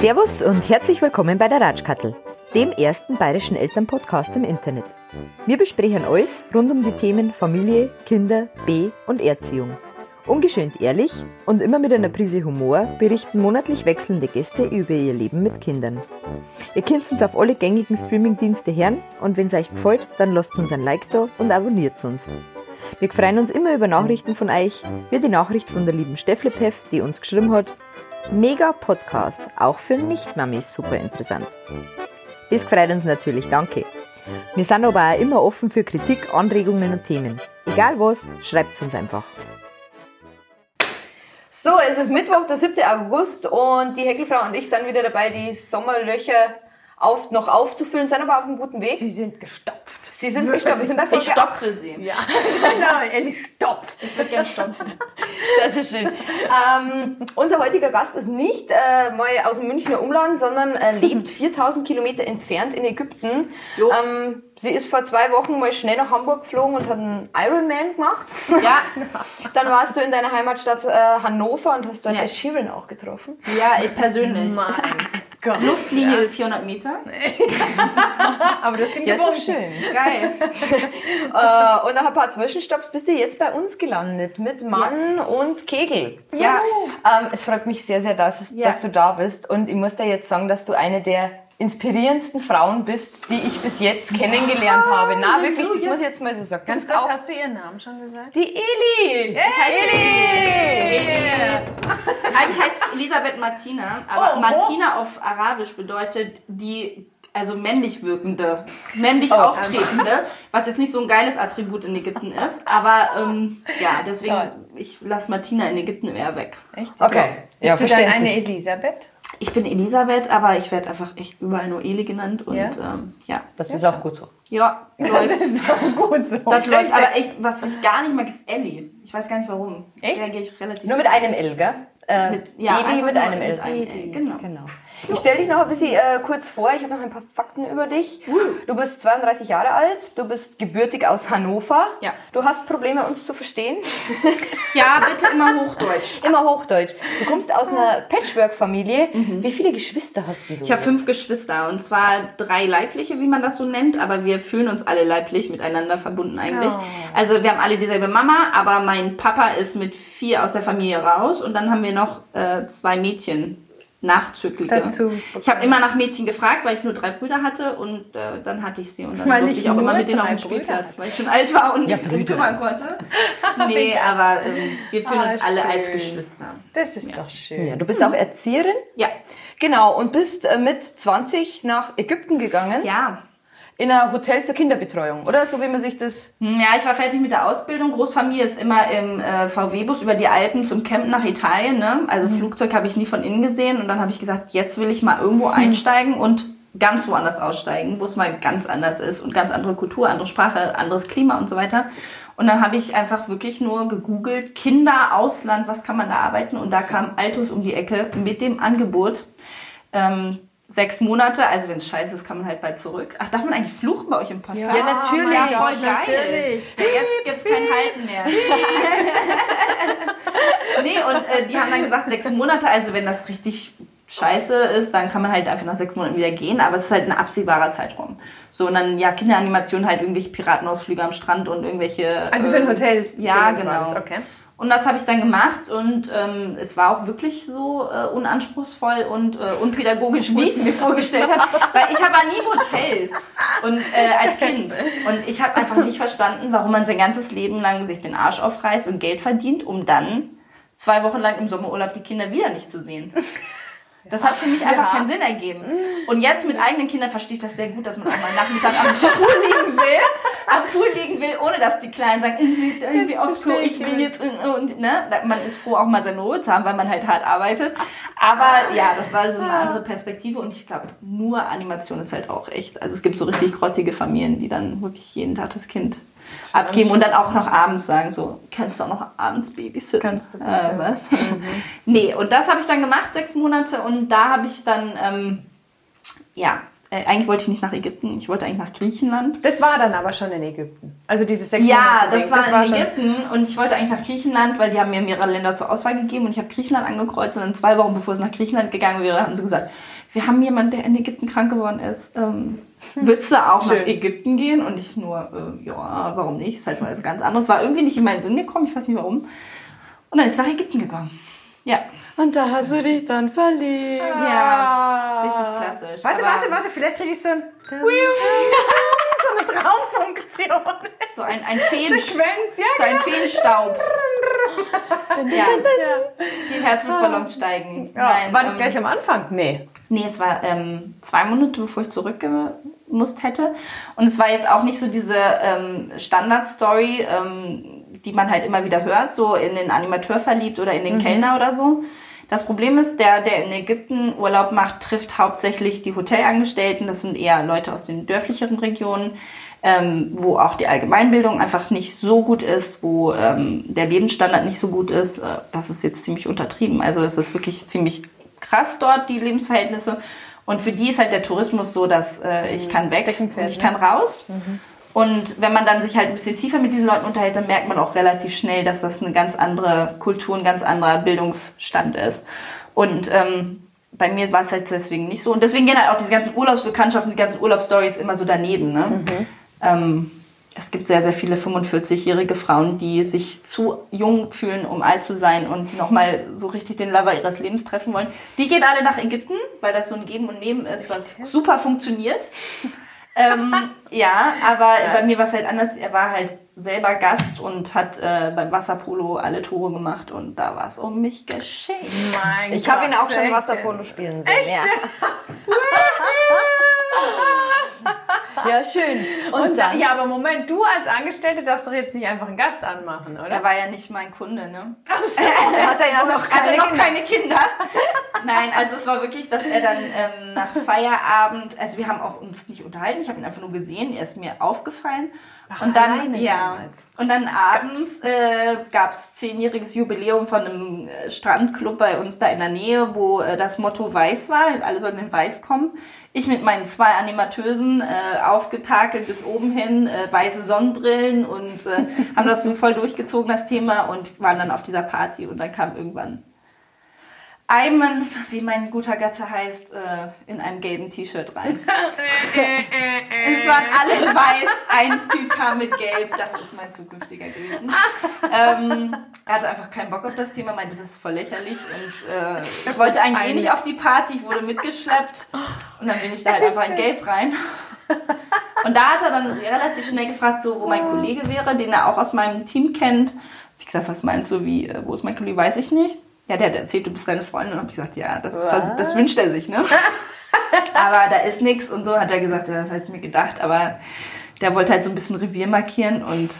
Servus und herzlich willkommen bei der Ratschkattel, dem ersten bayerischen Elternpodcast im Internet. Wir besprechen alles rund um die Themen Familie, Kinder, B- und Erziehung. Ungeschönt ehrlich und immer mit einer Prise Humor berichten monatlich wechselnde Gäste über ihr Leben mit Kindern. Ihr könnt uns auf alle gängigen Streamingdienste hören und wenn es euch gefällt, dann lasst uns ein Like da und abonniert uns. Wir freuen uns immer über Nachrichten von euch, wie die Nachricht von der lieben Stefflepeff, die uns geschrieben hat. Mega Podcast, auch für Nicht-Mamis super interessant. Das freut uns natürlich, danke. Wir sind aber auch immer offen für Kritik, Anregungen und Themen. Egal was, schreibt uns einfach. So, es ist Mittwoch, der 7. August und die Heckelfrau und ich sind wieder dabei, die Sommerlöcher auf, noch aufzufüllen, sind aber auf einem guten Weg. Sie sind gestopft. Sie sind gestopft. Wir sind bei Ich Folge stopfe sie. Ja, genau, ehrlich stopft. Ich würde gerne stopfen. Das ist schön. ähm, unser heutiger Gast ist nicht äh, mal aus dem Münchner Umland, sondern äh, lebt 4000 Kilometer entfernt in Ägypten. Ähm, sie ist vor zwei Wochen mal schnell nach Hamburg geflogen und hat einen Ironman gemacht. Ja, Dann warst du in deiner Heimatstadt äh, Hannover und hast dort Ja. Sheeran auch getroffen. ja, ich persönlich. Mein Gott. Luftlinie 400 Meter. Aber das Ding Ja, geworden. schön. Geil. Äh, und nach ein paar Zwischenstopps bist du jetzt bei uns gelandet mit Mann und Kegel. Ja. Ähm, es freut mich sehr, sehr, dass, es, Ja. dass du da bist. Und ich muss dir jetzt sagen, dass du eine der inspirierendsten Frauen bist, die ich bis jetzt kennengelernt habe. Na, wirklich, das muss ich jetzt mal so sagen. Ganz kurz, auch hast du ihren Namen schon gesagt? die Eli. Eigentlich heißt sie Elisabeth Martina, aber Oh, oh. Martina auf Arabisch bedeutet die, also männlich wirkende, männlich Oh. auftretende, was jetzt nicht so ein geiles Attribut in Ägypten ist, aber ähm, ja, deswegen, ich lasse Martina in Ägypten eher weg. Echt? Okay, ja, du dann eine verständlich. Elisabeth? Ich bin Elisabeth, aber ich werde einfach echt überall nur Eli genannt und Ja? ähm, ja, Das ist auch gut so. ja, läuft. ist doch gut so. Das läuft, aber ich, was ich gar nicht mag, ist Ellie. Ich weiß gar nicht warum. Echt? Reagiere ich relativ. Nur mit einem L, gell? Äh, Mit- ja, Eli mit einem L. mit einem L, genau. genau. Ich stelle dich noch ein bisschen äh, kurz vor. Ich habe noch ein paar Fakten über dich. Du bist 32 Jahre alt. Du bist gebürtig aus Hannover. Ja. Du hast Probleme, uns zu verstehen. Ja, bitte immer Hochdeutsch. Immer Hochdeutsch. Du kommst aus einer Patchwork-Familie. Wie viele Geschwister hast du? Ich habe fünf Geschwister und zwar drei leibliche, wie man das so nennt, aber wir fühlen uns alle leiblich miteinander verbunden eigentlich. Oh. Also wir haben alle dieselbe Mama, aber mein Papa ist mit vier aus der Familie raus und dann haben wir noch äh, zwei Mädchen. Nachzügliche. Dazu Ich habe immer nach Mädchen gefragt, weil ich nur drei Brüder hatte und äh, dann hatte ich sie und dann Weil durfte ich ich auch immer mit denen auf den Brüder Spielplatz, weil ich schon alt war und Ja, mich kümmern konnte. Nee, aber ähm, wir fühlen Ah, uns alle als. Geschwister. Das ist doch schön. Ja, du bist auch Erzieherin. Ja. Genau. Und bist äh, mit 20 nach Ägypten gegangen. Ja. In ein Hotel zur Kinderbetreuung. Oder so, wie man sich das... Hm, Ja, ich war fertig mit der Ausbildung. Großfamilie ist immer im äh, VW-Bus über die Alpen zum Campen nach Italien. Ne? Also Flugzeug habe ich nie von innen gesehen. Und dann habe ich gesagt, jetzt will ich mal irgendwo einsteigen und ganz woanders aussteigen, wo es mal ganz anders ist und ganz andere Kultur, andere Sprache, anderes Klima und so weiter. Und dann habe ich einfach wirklich nur gegoogelt, Kinder, Ausland, was kann man da arbeiten? Und da kam Altus um die Ecke mit dem Angebot. Ähm, Sechs Monate, also wenn es scheiße ist, kann man halt bald zurück. Ach, darf man eigentlich fluchen bei euch im Podcast? Ja, natürlich. Ja, voll geil. natürlich. Ja, jetzt gibt's kein Halten mehr. nee, und äh, die haben dann gesagt, sechs Monate, also wenn das richtig scheiße ist, dann kann man halt einfach nach sechs Monaten wieder gehen, aber es ist halt ein absehbarer Zeitraum. So, und dann, ja, Kinderanimation, halt irgendwelche Piratenausflüge am Strand und irgendwelche... Also für ein äh, Hotel. Ja, genau. Okay. Und das habe ich dann gemacht und ähm, es war auch wirklich so äh, unanspruchsvoll und äh, unpädagogisch, wie ich es mir vorgestellt habe. Weil ich war nie im Hotel und äh, als Kind. Und ich habe einfach nicht verstanden, warum man sein ganzes Leben lang sich den Arsch aufreißt und Geld verdient, um dann zwei Wochen lang im Sommerurlaub die Kinder wieder nicht zu sehen. Das hat für mich einfach keinen Sinn ergeben. Und jetzt mit eigenen Kindern verstehe ich das sehr gut, dass man auch mal Nachmittag am Pool liegen will, am Pool liegen will, ohne dass die Kleinen sagen, ich will irgendwie aufs Klo, ich will jetzt und ne, man ist froh auch mal seine Ruhe zu haben, weil man halt hart arbeitet. Aber ja, das war so eine andere Perspektive und ich glaube, nur Animation ist halt auch echt. Also es gibt so richtig grottige Familien, die dann wirklich jeden Tag das Kind abgeben und dann auch noch abends sagen so, kannst du auch noch abends babysitten? Kannst du, äh, was? Nee, und das habe ich dann gemacht, sechs Monate und da habe ich dann, ähm, ja, Äh, eigentlich wollte ich nicht nach Ägypten, ich wollte eigentlich nach Griechenland. Das war dann aber schon in Ägypten. Also dieses sechs Ja, Monate das Ding, war in Ägypten und ich wollte eigentlich nach Griechenland, weil die haben mir mehrere Länder zur Auswahl gegeben und ich habe Griechenland angekreuzt und dann zwei Wochen bevor es nach Griechenland gegangen wäre, haben sie gesagt, wir haben jemanden, der in Ägypten krank geworden ist. Ähm, willst du auch nach Schön. Ägypten gehen? Und ich nur, äh, ja, warum nicht? Ist halt was ganz anderes. War irgendwie nicht in meinen Sinn gekommen, ich weiß nicht warum. Und dann ist es nach Ägypten gegangen. Ja, Und da hast du dich dann verliebt. ja, richtig klassisch. Warte, warte, warte, vielleicht kriege ich so ein. So eine Traumfunktion. So ein, ein Feen, Sequenz, ja. so ein Feenstaub. ja, die Herzluftballons steigen. ja. Nein, War das ähm, gleich am Anfang? Nee. Nee, es war ähm, zwei Monate, bevor ich zurückgemusst hätte. Und es war jetzt auch nicht so diese ähm, Standard-Story, ähm, die man halt immer wieder hört, so in den Animateur verliebt oder in den Kellner oder so. Das Problem ist, der, der in Ägypten Urlaub macht, trifft hauptsächlich die Hotelangestellten. Das sind eher Leute aus den dörflicheren Regionen, ähm, wo auch die Allgemeinbildung einfach nicht so gut ist, wo ähm, der Lebensstandard nicht so gut ist. Äh, das ist jetzt ziemlich untertrieben. Also es ist wirklich ziemlich krass dort, die Lebensverhältnisse. Und für die ist halt der Tourismus so, dass äh, ich kann weg ich kann raus. Und wenn man dann sich halt ein bisschen tiefer mit diesen Leuten unterhält, dann merkt man auch relativ schnell, dass das eine ganz andere Kultur, ein ganz anderer Bildungsstand ist. Und ähm, bei mir war es halt deswegen nicht so. Und deswegen gehen halt auch diese ganzen Urlaubsbekanntschaften, die ganzen Urlaubsstories immer so daneben. Ne? Ähm, es gibt sehr, sehr viele 45-jährige Frauen, die sich zu jung fühlen, um alt zu sein und nochmal so richtig den Lover ihres Lebens treffen wollen. Die gehen alle nach Ägypten, weil das so ein Geben und Nehmen ist, was super funktioniert. Ähm, ja, aber bei mir war es halt anders. Er war halt selber Gast und hat äh, beim Wasserpolo alle Tore gemacht und da war es um mich geschehen. Mein Ich habe ihn auch schon echt? Wasserpolo spielen sehen. Ja. ja, schön. Und, Und da, dann, ja, aber Moment, du als Angestellte darfst doch jetzt nicht einfach einen Gast anmachen, Er oder? war ja nicht mein Kunde, ne? hat er ja noch Er keine noch Kinder. keine Kinder. Nein, also es war wirklich, dass er dann ähm, nach Feierabend, also wir haben auch uns nicht unterhalten, ich habe ihn einfach nur gesehen, er ist mir aufgefallen. und dann, ja, damals. und dann abends äh, gab es zehnjähriges Jubiläum von einem äh, Strandclub bei uns da in der Nähe, wo äh, das Motto Weiß war, alle sollten in Weiß kommen. Ich mit meinen zwei Animateusen, äh, aufgetakelt bis oben hin, äh, weiße Sonnenbrillen und äh, haben das so voll durchgezogen, das Thema, und waren dann auf dieser Party und dann kam irgendwann Ayman, wie mein guter Gatte heißt, äh, in einem gelben T-Shirt rein. es waren alle in weiß, ein Typ kam mit gelb, das ist mein zukünftiger gewesen. ähm, er hatte einfach keinen Bock auf das Thema, meinte, das ist voll lächerlich und äh, ich wollte eigentlich eh nicht auf die Party, ich wurde mitgeschleppt und dann bin ich da halt einfach in gelb rein. Und da hat er dann relativ schnell gefragt, so, wo mein Kollege wäre, den er auch aus meinem Team kennt. Ich gesagt, was meinst du, wie, äh, wo ist mein Kollege, weiß ich nicht. Ja, der hat erzählt, du bist deine Freundin. Und hab ich gesagt, ja, das, das wünscht er sich, ne? aber da ist nichts und so hat er gesagt, das hat mir gedacht, aber der wollte halt so ein bisschen Revier markieren und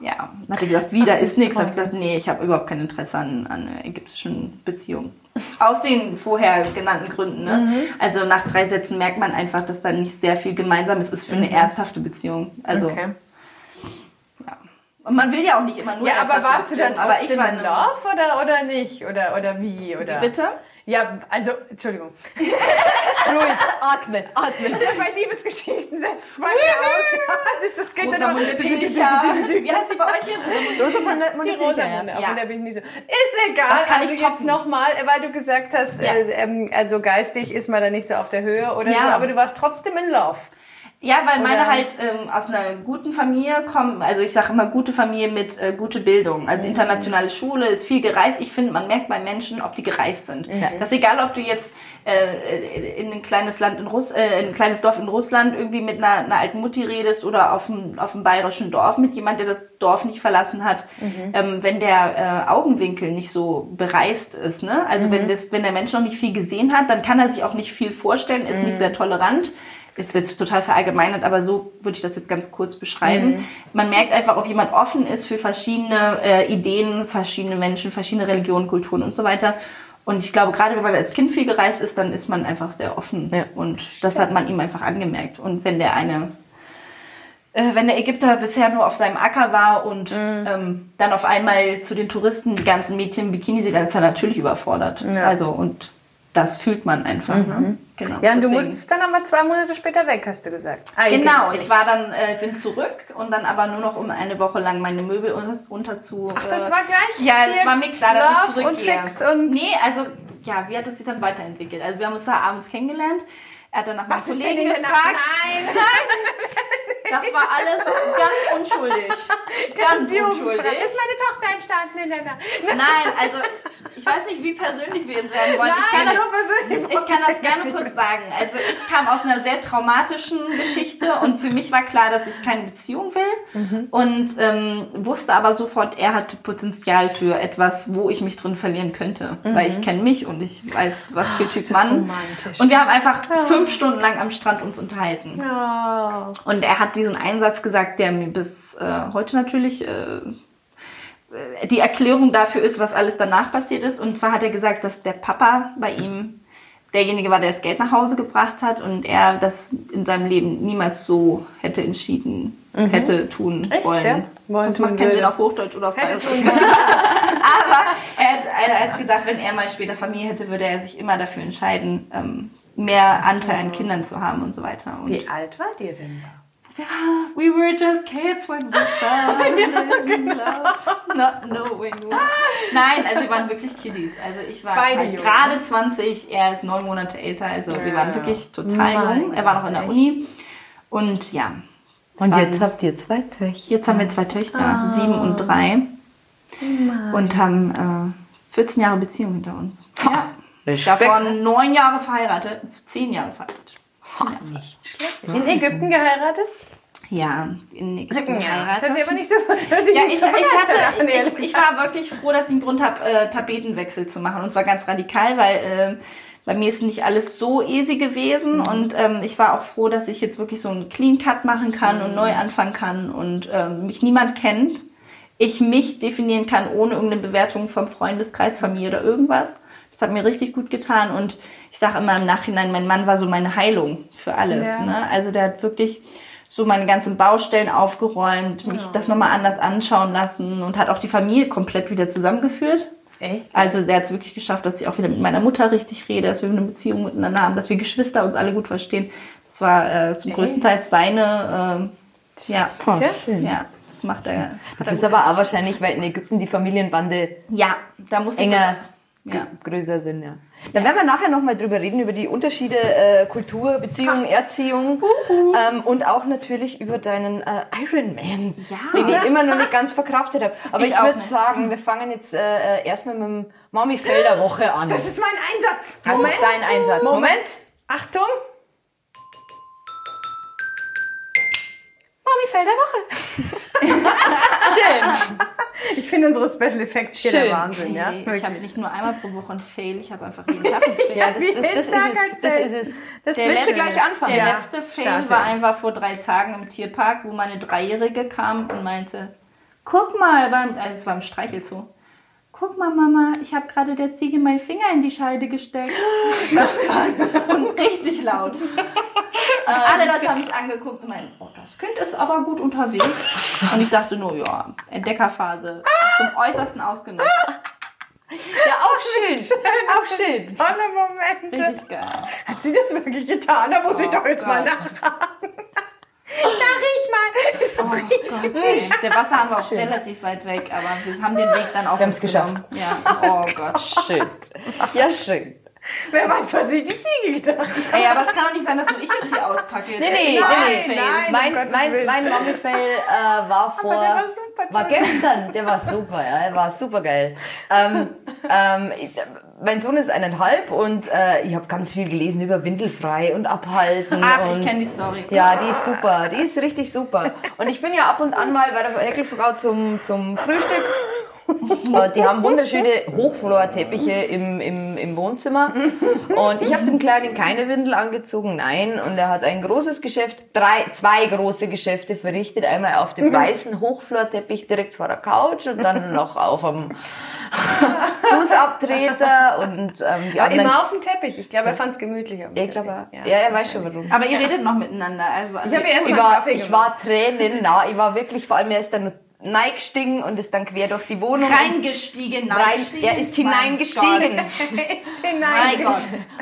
ja, dann hat er gesagt, wie, da ist nichts. Hab ich gesagt, nee, ich habe überhaupt kein Interesse an, an einer ägyptischen Beziehung. Aus den vorher genannten Gründen. Ne? Also nach drei Sätzen merkt man einfach, dass da nicht sehr viel Gemeinsames ist für eine ernsthafte Beziehung. Also Okay. Und man will ja auch nicht immer nur Ja, aber warst du dann aber ich trotzdem war in Love oder, oder nicht? Oder, oder wie? Oder? Bitte? Ja, also, Entschuldigung. Ruhig, atmen, atmen. Bei Liebesgeschichten setzt ja aus. Das, das geht dann. Wie heißt sie bei euch hier? Rosamunde? Die Rosamunde, ja. von der bin ich nicht so. Ist egal. Das kann ich also jetzt nochmal, weil du gesagt hast, Ja. äh, ähm, also geistig ist man da nicht so auf der Höhe oder Ja. so, aber du warst trotzdem in Love. Ja, weil meine Oder- halt ähm, aus einer guten Familie kommen, also ich sage immer gute Familie mit äh, gute Bildung. Also internationale Schule ist viel gereist. Ich finde, man merkt bei Menschen, ob die gereist sind. Das ist egal, ob du jetzt äh, in ein kleines Land in Russ äh, in ein kleines Dorf in Russland irgendwie mit einer, einer alten Mutti redest oder auf einem, auf einem bayerischen Dorf mit jemand, der das Dorf nicht verlassen hat. Ähm, wenn der äh, Augenwinkel nicht so bereist ist, ne? Also wenn das, wenn der Mensch noch nicht viel gesehen hat, dann kann er sich auch nicht viel vorstellen, ist nicht sehr tolerant ist jetzt total verallgemeinert, aber so würde ich das jetzt ganz kurz beschreiben. Man merkt einfach, ob jemand offen ist für verschiedene äh, Ideen, verschiedene Menschen, verschiedene Religionen, Kulturen und so weiter. Und ich glaube, gerade wenn man als Kind viel gereist ist, dann ist man einfach sehr offen. Ja. Und das hat man ihm einfach angemerkt. Und wenn der eine, äh, wenn der Ägypter bisher nur auf seinem Acker war und ähm, dann auf einmal zu den Touristen die ganzen Mädchen im Bikini sieht, dann ist er natürlich überfordert. Ja. Also und das fühlt man einfach. Ne? Genau. Ja, und du deswegen- musstest dann aber zwei Monate später weg, hast du gesagt. Eigentlich. Genau, ich war dann, äh, bin zurück und dann aber nur noch um eine Woche lang meine Möbel unter, zu. Ach, das äh, war gleich Ja, es hier war mir klar, dass ich Love und zurückgehe. Fix und- nee, also ja, wie hat es sich dann weiterentwickelt? Also wir haben uns da abends kennengelernt. Er hat dann nach denn Kollegen gefragt. Nein, Das war alles ganz unschuldig. Ganz unschuldig. Ist meine Tochter entstanden in der Nacht? Nein, also ich weiß nicht, wie persönlich wir jetzt werden wollen. ich, kann Nein, das, nur persönlich. ich kann das gerne kurz sagen. Also ich kam aus einer sehr traumatischen Geschichte und für mich war klar, dass ich keine Beziehung will und ähm, wusste aber sofort, er hat Potenzial für etwas, wo ich mich drin verlieren könnte, weil ich kenne mich und ich weiß, was für Typ Mann. romantisch. Und wir haben einfach fünf Stunden lang am Strand uns unterhalten. Oh. Und er hat diesen Einsatz gesagt, der mir bis äh, heute natürlich äh, die Erklärung dafür ist, was alles danach passiert ist. Und zwar hat er gesagt, dass der Papa bei ihm derjenige war, der das Geld nach Hause gebracht hat und er das in seinem Leben niemals so hätte entschieden, hätte tun Echt, wollen. ja? Wollen das macht keinen Sinn auf Hochdeutsch oder auf Bayerisch. tun Aber er hat, er hat gesagt, wenn er mal später Familie hätte, würde er sich immer dafür entscheiden, ähm, mehr Anteil an Kindern zu haben und so weiter. Und Wie alt wart ihr denn da? We were just kids when we fell in love, not knowing why. Nein, also wir waren wirklich Kiddies. Also ich war Beide halt gerade 20, er ist neun Monate älter, also wir waren wirklich total jung. Er war noch in der Uni. Und ja. Und jetzt habt ihr zwei Töchter. jetzt haben wir zwei Töchter, sieben und drei. Und haben äh, 14 Jahre Beziehung hinter uns. Ja. Respekt. Davon neun Jahre verheiratet, zehn Jahre verheiratet. In Ägypten geheiratet? Ja, in Ägypten das geheiratet. hört sich aber nicht so, hört sich Ja, nicht ich, so ich, hatte, an, ich, war wirklich froh, dass ich einen Grund habe, äh, Tapetenwechsel zu machen. Und zwar ganz radikal, weil äh, bei mir ist nicht alles so easy gewesen. Und ähm, ich war auch froh, dass ich jetzt wirklich so einen Clean Cut machen kann und neu anfangen kann und ähm, mich niemand kennt. Ich mich definieren kann ohne irgendeine Bewertung vom Freundeskreis, Familie oder irgendwas. Das hat mir richtig gut getan. Und ich sage immer im Nachhinein, mein Mann war so meine Heilung für alles. Ja. Ne? Also der hat wirklich so meine ganzen Baustellen aufgeräumt, mich das nochmal anders anschauen lassen und hat auch die Familie komplett wieder zusammengeführt. Echt? Also der hat es wirklich geschafft, dass ich auch wieder mit meiner Mutter richtig rede, dass wir eine Beziehung miteinander haben, dass wir Geschwister uns alle gut verstehen. Das war äh, zum größten Teil seine, äh, ja, Oh, schön. ja, das macht er. Das ist aber auch wahrscheinlich, weil in Ägypten die Familienbande Ja, da muss ich enger, ja. gr- größer sind, ja. Da werden wir nachher nochmal drüber reden, über die Unterschiede äh, Kultur, Beziehung, Erziehung ähm, und auch natürlich über deinen äh, Ironman, Ja. den ich immer noch nicht ganz verkraftet habe. Aber Ich ich, würde sagen, wir fangen jetzt äh, äh, erstmal mit dem Mami Felder Woche an. Das ist mein Einsatz. Das ist dein Einsatz. Moment. Achtung. Mami Felder Woche. Schön. Ich finde unsere Special Effects hier Schön. der Wahnsinn, ja? Hey, ich habe nicht nur einmal pro Woche ein Fail, ich habe einfach jeden Tag ein Fail. Ja, das, Wie das, das, ist es. Das ist es. Das Der Willst du letzte- gleich anfangen? Der Ja. letzte Fail Starte. war einfach vor drei Tagen im Tierpark, wo meine Dreijährige kam und meinte, guck mal, beim, also es war im Streichelzoo, guck mal Mama, ich habe gerade der Ziege meinen Finger in die Scheide gesteckt. Das war und richtig laut. Und alle Leute haben mich angeguckt und meinten, oh, das Kind ist aber gut unterwegs. Und ich dachte nur, ja, Entdeckerphase zum Äußersten ausgenutzt. Ja, auch schön. Auch schön. Tolle Momente. Richtig geil. Hat sie das wirklich getan? Da muss ich doch jetzt mal Gott. nachfragen. Na, riech mal. Oh Gott. Der Wasserhahn war auch relativ weit weg, aber wir haben den Weg dann auf Wir haben's uns genommen. Ja, oh Gott. Schön. Ja, schön. Wer weiß, was sich die Ziege gedacht hat. Ey, aber es kann doch nicht sein, dass nur ich jetzt hier auspacke. Nee, nee, mal nee, nein. Mein, um mein, mein Mommy-Fail äh, war vor. der war super war gestern. Der war super, ja. Der war super geil. Ähm, ähm, ich, mein Sohn ist eineinhalb und äh, ich habe ganz viel gelesen über Windelfrei und Abhalten. Ach, und ich kenne die Story. Ja, die ist super. Die ist richtig super. Und ich bin ja ab und an mal bei der Häkelfrau zum, zum Frühstück. Und die haben wunderschöne Hochflorteppiche im, im, im Wohnzimmer. Und ich habe dem Kleinen keine Windel angezogen, nein. Und er hat ein großes Geschäft, drei, zwei große Geschäfte verrichtet. Einmal auf dem weißen Hochflorteppich direkt vor der Couch und dann noch auf am Fußabtreter und ähm, die Aber anderen. immer auf dem Teppich. Ich glaube, er fand es gemütlicher. Ich glaube, ja, er weiß schon warum. Aber ihr redet noch miteinander. Also, Ich habe erst Ich mal ich gemacht. war tränennah. Ich war wirklich, vor allem er ist dann neigestiegen und ist dann quer durch die Wohnung. Reingestiegen, Rein, er ist Mein hineingestiegen. Gott. Ist Mein hinein. Gott.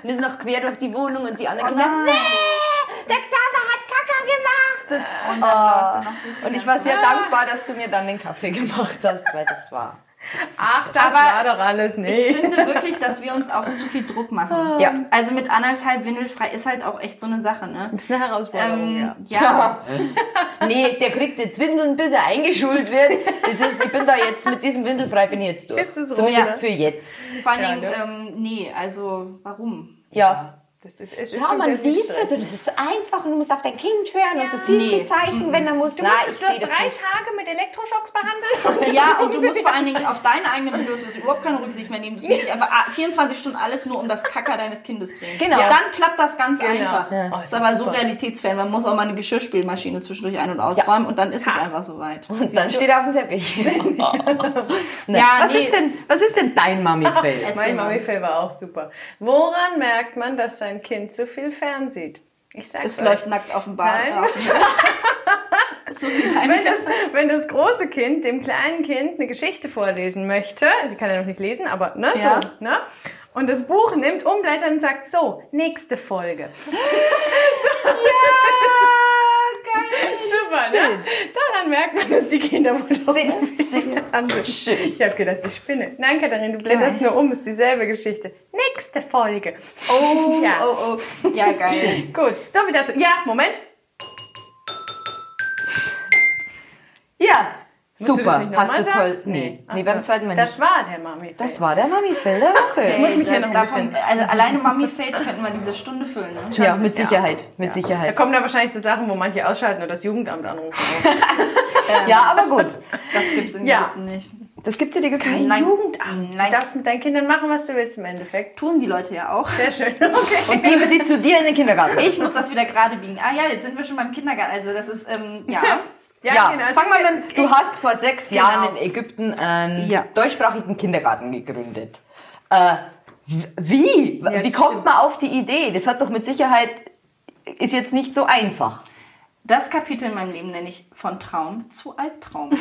Und ist noch quer durch die Wohnung und die anderen Oh Kinder, nein. nee, der Xaver hat Kaka gemacht. Und, er noch durch die Und ich war sehr dankbar, dass du mir dann den Kaffee gemacht hast, weil das war. Ach, das Aber war doch alles Ich nicht. finde wirklich, dass wir uns auch zu viel Druck machen. Ja. Also mit anderthalb windelfrei ist halt auch echt so eine Sache, ne? Das ist eine Herausforderung, Ähm, ja. ja. Nee, der kriegt jetzt Windeln, bis er eingeschult wird. Das ist, ich bin da jetzt mit diesem Windelfrei bin ich jetzt durch. Jetzt ist rum, Zumindest ja. für jetzt. Vor allen Ja, Dingen, ne? ähm, nee, also warum? Ja. Das ist, es ist Ja, man liest Stress. halt so, das ist so einfach und du musst auf dein Kind hören und du siehst Nee. die Zeichen, wenn er muss. Du, Nein, ich du hast drei nicht. Tage mit Elektroschocks behandelt. Ja, und du musst vor allen Dingen auf deine eigenen Bedürfnisse überhaupt keine Rücksicht mehr nehmen. Das muss sich einfach ah, 24 Stunden alles nur um das Kacker deines Kindes drehen. Genau. Dann klappt das ganz Genau. einfach. Ja. Oh, Das ist aber so realitätsfern. Man muss auch mal eine Geschirrspülmaschine zwischendurch ein- und ausräumen und dann ist es einfach soweit. Und dann steht er auf dem Teppich. Ja, was, nee. ist denn, was ist denn dein Mami-Fail? Mein mal. Mami-Film war auch super. Woran merkt man, dass sein Kind zu viel fernsieht? Ich sag's Es euch. läuft nackt auf dem Bad. Nein. so Wenn das, wenn das große Kind dem kleinen Kind eine Geschichte vorlesen möchte, sie kann ja noch nicht lesen, aber ne, Ja. so, ne? Und das Buch nimmt, umblättert und sagt so, nächste Folge. Super, ne? Daran merkt man, dass die Kinder wohl doch. Schön. Ich habe gedacht, ich spinne. Nein, Katharin, du blätterst nur um, ist dieselbe Geschichte. Nächste Folge. Oh, Ja. oh, oh. Ja, geil. Gut, so viel dazu. Ja, Moment. Ja, super. Hast du sagen? toll. Nee, nee, so. beim zweiten Mal Das nicht. war der Mami. Das war der Mami-Fail der Woche. Ich muss mich ja noch ein Davon, bisschen... also alleine Mami-Fails könnten wir diese Stunde füllen. Ne? Ja, mit Sicherheit. Mit Da Sicherheit. kommen da wahrscheinlich so Sachen, wo manche ausschalten oder das Jugendamt anrufen. Ja, aber gut. Das gibt's in Ja. Ägypten nicht. Das gibt's in Ägypten. Kein Nein. Jugendamt. Nein. Du darfst mit deinen Kindern machen, was du willst im Endeffekt. Tun die Leute ja auch. Sehr schön. Okay. Und geben sie zu dir in den Kindergarten. Ich muss das wieder gerade biegen. Ah ja, jetzt sind wir schon beim Kindergarten. Also das ist, ähm, ja. Ja, genau. fang mal mit, du hast vor sechs Genau. Jahren in Ägypten einen Ja. deutschsprachigen Kindergarten gegründet. Äh, wie? Ja, wie kommt stimmt. man auf die Idee? Das hat doch mit Sicherheit, ist jetzt nicht so einfach. Das Kapitel in meinem Leben nenne ich von Traum zu Albtraum.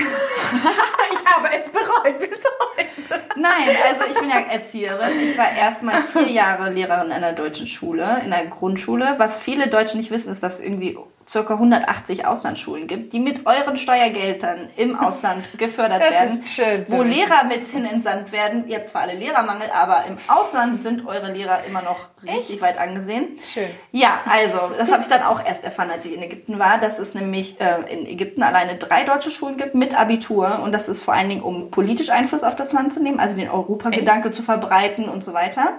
Ich habe es bereut bis heute. Nein, also ich bin ja Erzieherin. Ich war erstmal vier Jahre Lehrerin einer deutschen Schule, in einer Grundschule. Was viele Deutsche nicht wissen, ist, dass irgendwie circa 180 Auslandsschulen gibt, die mit euren Steuergeldern im Ausland gefördert Das werden. ist schön Wo. Lehrer mit hin entsandt werden. Ihr habt zwar alle Lehrermangel, aber im Ausland sind eure Lehrer immer noch richtig weit angesehen. Schön. Ja, also, das habe ich dann auch erst erfahren, als ich in Ägypten war, dass es nämlich äh, in Ägypten alleine drei deutsche Schulen gibt mit Abitur und das ist vor allen Dingen, um politisch Einfluss auf das Land zu nehmen, also den Europagedanke zu verbreiten und so weiter,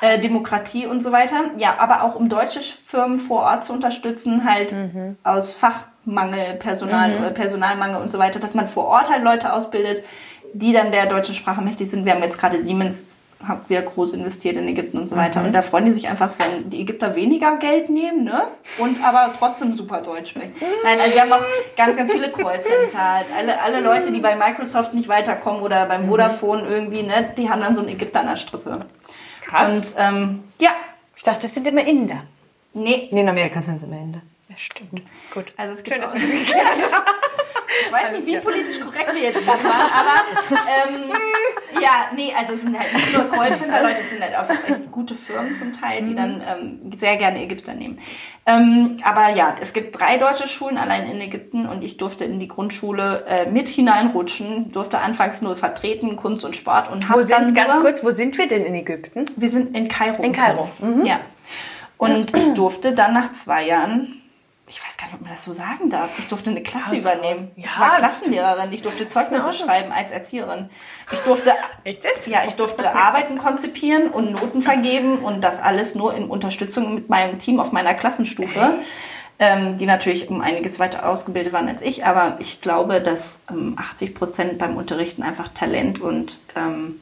äh, Demokratie und so weiter. Ja, aber auch um deutsche Firmen vor Ort zu unterstützen, halt aus Fachmangel, Personal oder Personalmangel und so weiter, dass man vor Ort halt Leute ausbildet, die dann der deutschen Sprache mächtig sind. Wir haben jetzt gerade Siemens hat wieder groß investiert in Ägypten und so weiter. Und da freuen die sich einfach, wenn die Ägypter weniger Geld nehmen, ne? Und aber trotzdem super Deutsch sprechen. Nein, also wir haben auch ganz, ganz viele Callcenter. Halt. Alle, alle Leute, die bei Microsoft nicht weiterkommen oder beim Vodafone irgendwie, ne, die haben dann so einen Ägypter an der Strippe. Krass. Und ähm, ja, Ich dachte, das sind immer Inder. nee, Nee, in Amerika sind sie am Ende. Das stimmt. Gut. also es gibt Schön, dass wir das geklärt haben. ich weiß nicht, wie politisch korrekt wir jetzt gerade waren, aber ähm, ja, nee, also es sind halt nicht nur Callcenter-Leute, es sind halt auch echt gute Firmen zum Teil, die dann ähm, sehr gerne Ägypter nehmen. Ähm, aber ja, es gibt drei deutsche Schulen allein in Ägypten und ich durfte in die Grundschule äh, mit hineinrutschen, durfte anfangs nur vertreten, Kunst und Sport und habe dann ganz sogar- kurz, wo sind wir denn in Ägypten? wir sind in Kairo. In Kairo, Mhm. Ja. Und ich durfte dann nach zwei Jahren, ich weiß gar nicht, ob man das so sagen darf, ich durfte eine Klasse Haus übernehmen. raus. ich Ja, war Klassenlehrerin, ich durfte Zeugnisse Genau. schreiben als Erzieherin. Ich durfte, ja, ich durfte Arbeiten konzipieren und Noten vergeben und das alles nur in Unterstützung mit meinem Team auf meiner Klassenstufe. Ähm, die natürlich um einiges weiter ausgebildet waren als ich, aber ich glaube, dass ähm, 80 Prozent beim Unterrichten einfach Talent und ähm,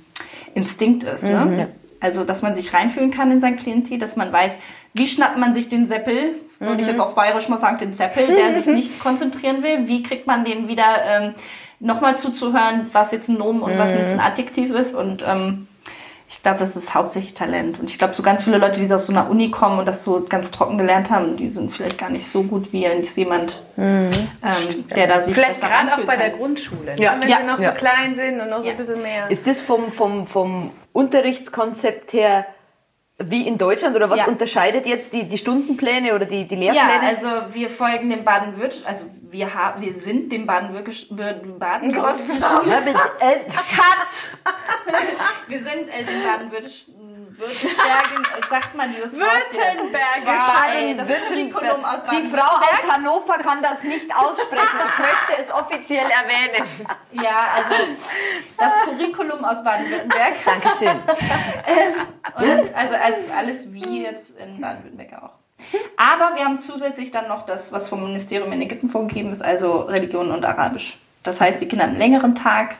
Instinkt ist. Ne? Also, dass man sich reinfühlen kann in sein Klientel, dass man weiß, wie schnappt man sich den Seppel, würde ich jetzt auf Bayerisch mal sagen, den Seppel, der sich nicht konzentrieren will, wie kriegt man den wieder ähm, nochmal zuzuhören, was jetzt ein Nomen und was jetzt ein Adjektiv ist und ähm, Ich glaube, das ist hauptsächlich Talent. Und ich glaube, so ganz viele Leute, die aus so einer Uni kommen und das so ganz trocken gelernt haben, die sind vielleicht gar nicht so gut wie jetzt jemand, ähm, der da sich Vielleicht gerade auch bei der. Grundschule, Ja. ne? wenn Ja. sie noch Ja. so klein sind und noch so ein bisschen mehr. Ist das vom, vom, vom Unterrichtskonzept her wie in Deutschland oder was Ja. unterscheidet jetzt die, die Stundenpläne oder die, die Ja, Lehrpläne? also wir folgen dem Baden-Württemberg, also wir, haben, wir sind dem Baden-Württemberg, Baden Ja, bitte. Äh, Cut! wir sind äh, dem Baden-Württemberg, sagt man dieses? Württemberger das Württemberg. Curriculum aus Die Frau aus Hannover kann das nicht aussprechen. Ich möchte es offiziell erwähnen. Ja, also das Curriculum aus Baden-Württemberg. Dankeschön. Und also alles, alles wie jetzt in Baden-Württemberg auch. Aber wir haben zusätzlich dann noch das, was vom Ministerium in Ägypten vorgegeben ist, also Religion und Arabisch. Das heißt, die Kinder haben einen längeren Tag,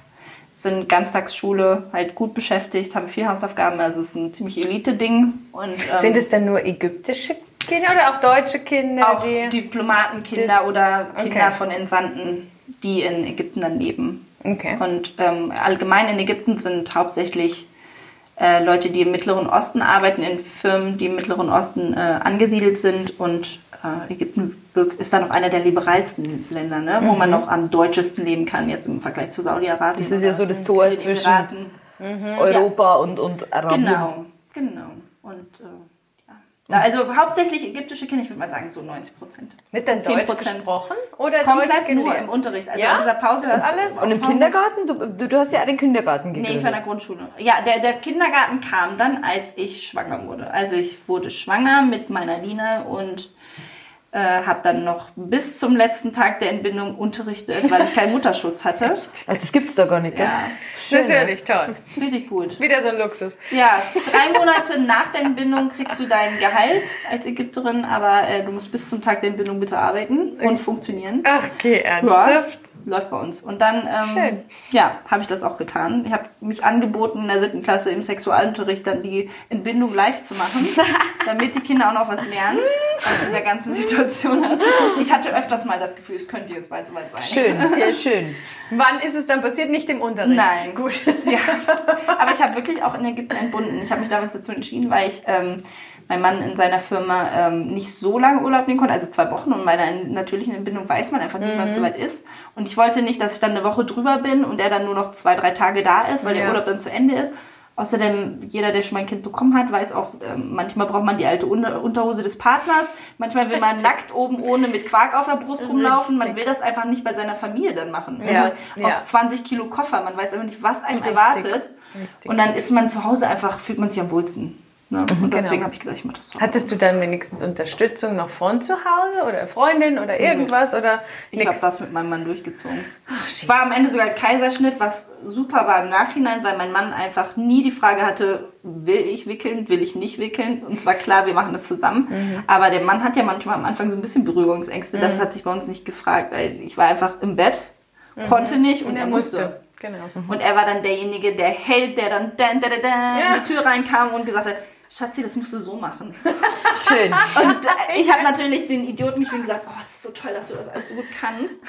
sind Ganztagsschule, halt gut beschäftigt, haben viel Hausaufgaben, also es ist ein ziemlich Elite-Ding. Und, ähm, Sind es denn nur ägyptische Kinder oder auch deutsche Kinder? auch die Diplomatenkinder Das- oder Kinder okay. von Entsandten, die in Ägypten dann leben. Okay. Und ähm, allgemein in Ägypten sind hauptsächlich äh, Leute, die im Mittleren Osten arbeiten, in Firmen, die im Mittleren Osten äh, angesiedelt sind. Und äh, Ägypten ist dann noch einer der liberalsten Länder, ne? wo man noch am deutschesten leben kann, jetzt im Vergleich zu Saudi-Arabien. Das ist ja so das Tor zwischen Emiraten. Europa und, und Arabien. Genau, genau. Und äh, ja. Ja, also hauptsächlich ägyptische Kinder, ich würde mal sagen so 90 Prozent. Wird dann Deutsch 10%. gesprochen oder Deutsch Komplett nur im Unterricht. Also Ja? in dieser Pause du Alles? Und im Kindergarten? Du, du, du hast ja den Kindergarten Nee, ich war in der Grundschule. Ja, der, der Kindergarten kam dann, als ich schwanger wurde. Also ich wurde schwanger mit meiner Lina und äh, habe dann noch bis zum letzten Tag der Entbindung unterrichtet, weil ich keinen Mutterschutz hatte. Ach, das gibt's doch gar nicht, gell? Ja, Schön, ne? Natürlich, toll. richtig gut. Wieder so ein Luxus. Ja, drei Monate nach der Entbindung kriegst du dein Gehalt als Ägypterin, aber äh, du musst bis zum Tag der Entbindung bitte arbeiten und funktionieren. Ach, okay, Ja, ernsthaft? Läuft bei uns. Und dann, ähm, Schön. ja, habe ich das auch getan. Ich habe mich angeboten, in der siebten Klasse im Sexualunterricht dann die Entbindung live zu machen, damit die Kinder auch noch was lernen aus dieser ganzen Situation. Ich hatte öfters mal das Gefühl, es könnte jetzt bald soweit sein. Schön, ja, schön. Wann ist es dann passiert? Nicht im Unterricht? Nein. Gut. Ja. Aber ich habe wirklich auch in Ägypten entbunden. Ich habe mich damals dazu entschieden, weil ich ähm, mein Mann in seiner Firma ähm, nicht so lange Urlaub nehmen konnte, also zwei Wochen. Und bei einer natürlichen Entbindung weiß man einfach nicht, wann es soweit ist. Und ich wollte nicht, dass ich dann eine Woche drüber bin und er dann nur noch zwei, drei Tage da ist, weil der Ja. Urlaub dann zu Ende ist. Außerdem, jeder, der schon mal ein Kind bekommen hat, weiß auch, ähm, manchmal braucht man die alte Unter Unterhose des Partners. Manchmal will man nackt oben ohne mit Quark auf der Brust rumlaufen. Man will das einfach nicht bei seiner Familie dann machen. Ja. Nur Ja. Aus 20 Kilo Koffer. Man weiß einfach nicht, was einem Richtig. erwartet. Und dann ist man zu Hause einfach, fühlt man sich am wohlsten. Ne? Und deswegen Genau. habe ich gesagt, ich mache das Hause. Hattest du dann wenigstens Unterstützung noch von zu Hause oder Freundin oder irgendwas oder Ich habe das mit meinem Mann durchgezogen. Es war am Ende sogar ein Kaiserschnitt, was super war im Nachhinein, weil mein Mann einfach nie die Frage hatte, will ich wickeln, will ich nicht wickeln. Und zwar klar, wir machen das zusammen. Mhm. Aber der Mann hat ja manchmal am Anfang so ein bisschen Berührungsängste. Das hat sich bei uns nicht gefragt, weil ich war einfach im Bett, konnte nicht und, Mhm. Und er musste. musste. Genau. Und er war dann derjenige, der Held, der dann dan, dan, dan, dan Ja. in die Tür reinkam und gesagt hat, Schatzi, das musst du so machen. Schön. Und äh, ich habe natürlich den Idioten und gesagt, oh, das ist so toll, dass du das alles so gut kannst.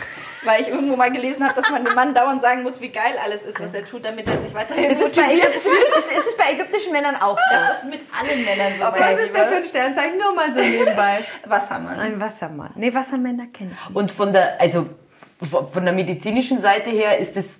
Weil ich irgendwo mal gelesen habe, dass man dem Mann dauernd sagen muss, wie geil alles ist, was er tut, damit er sich weiterhin Ist es, bei. Ägypten, ist, ist es bei ägyptischen Männern auch so? Das ist mit allen Männern so. Okay. Was ist das für ein Sternzeichen? Nur mal so nebenbei. Wassermann. Ein Wassermann. Nee, Wassermänner kenne ich. Und von der, also von von der medizinischen Seite her ist es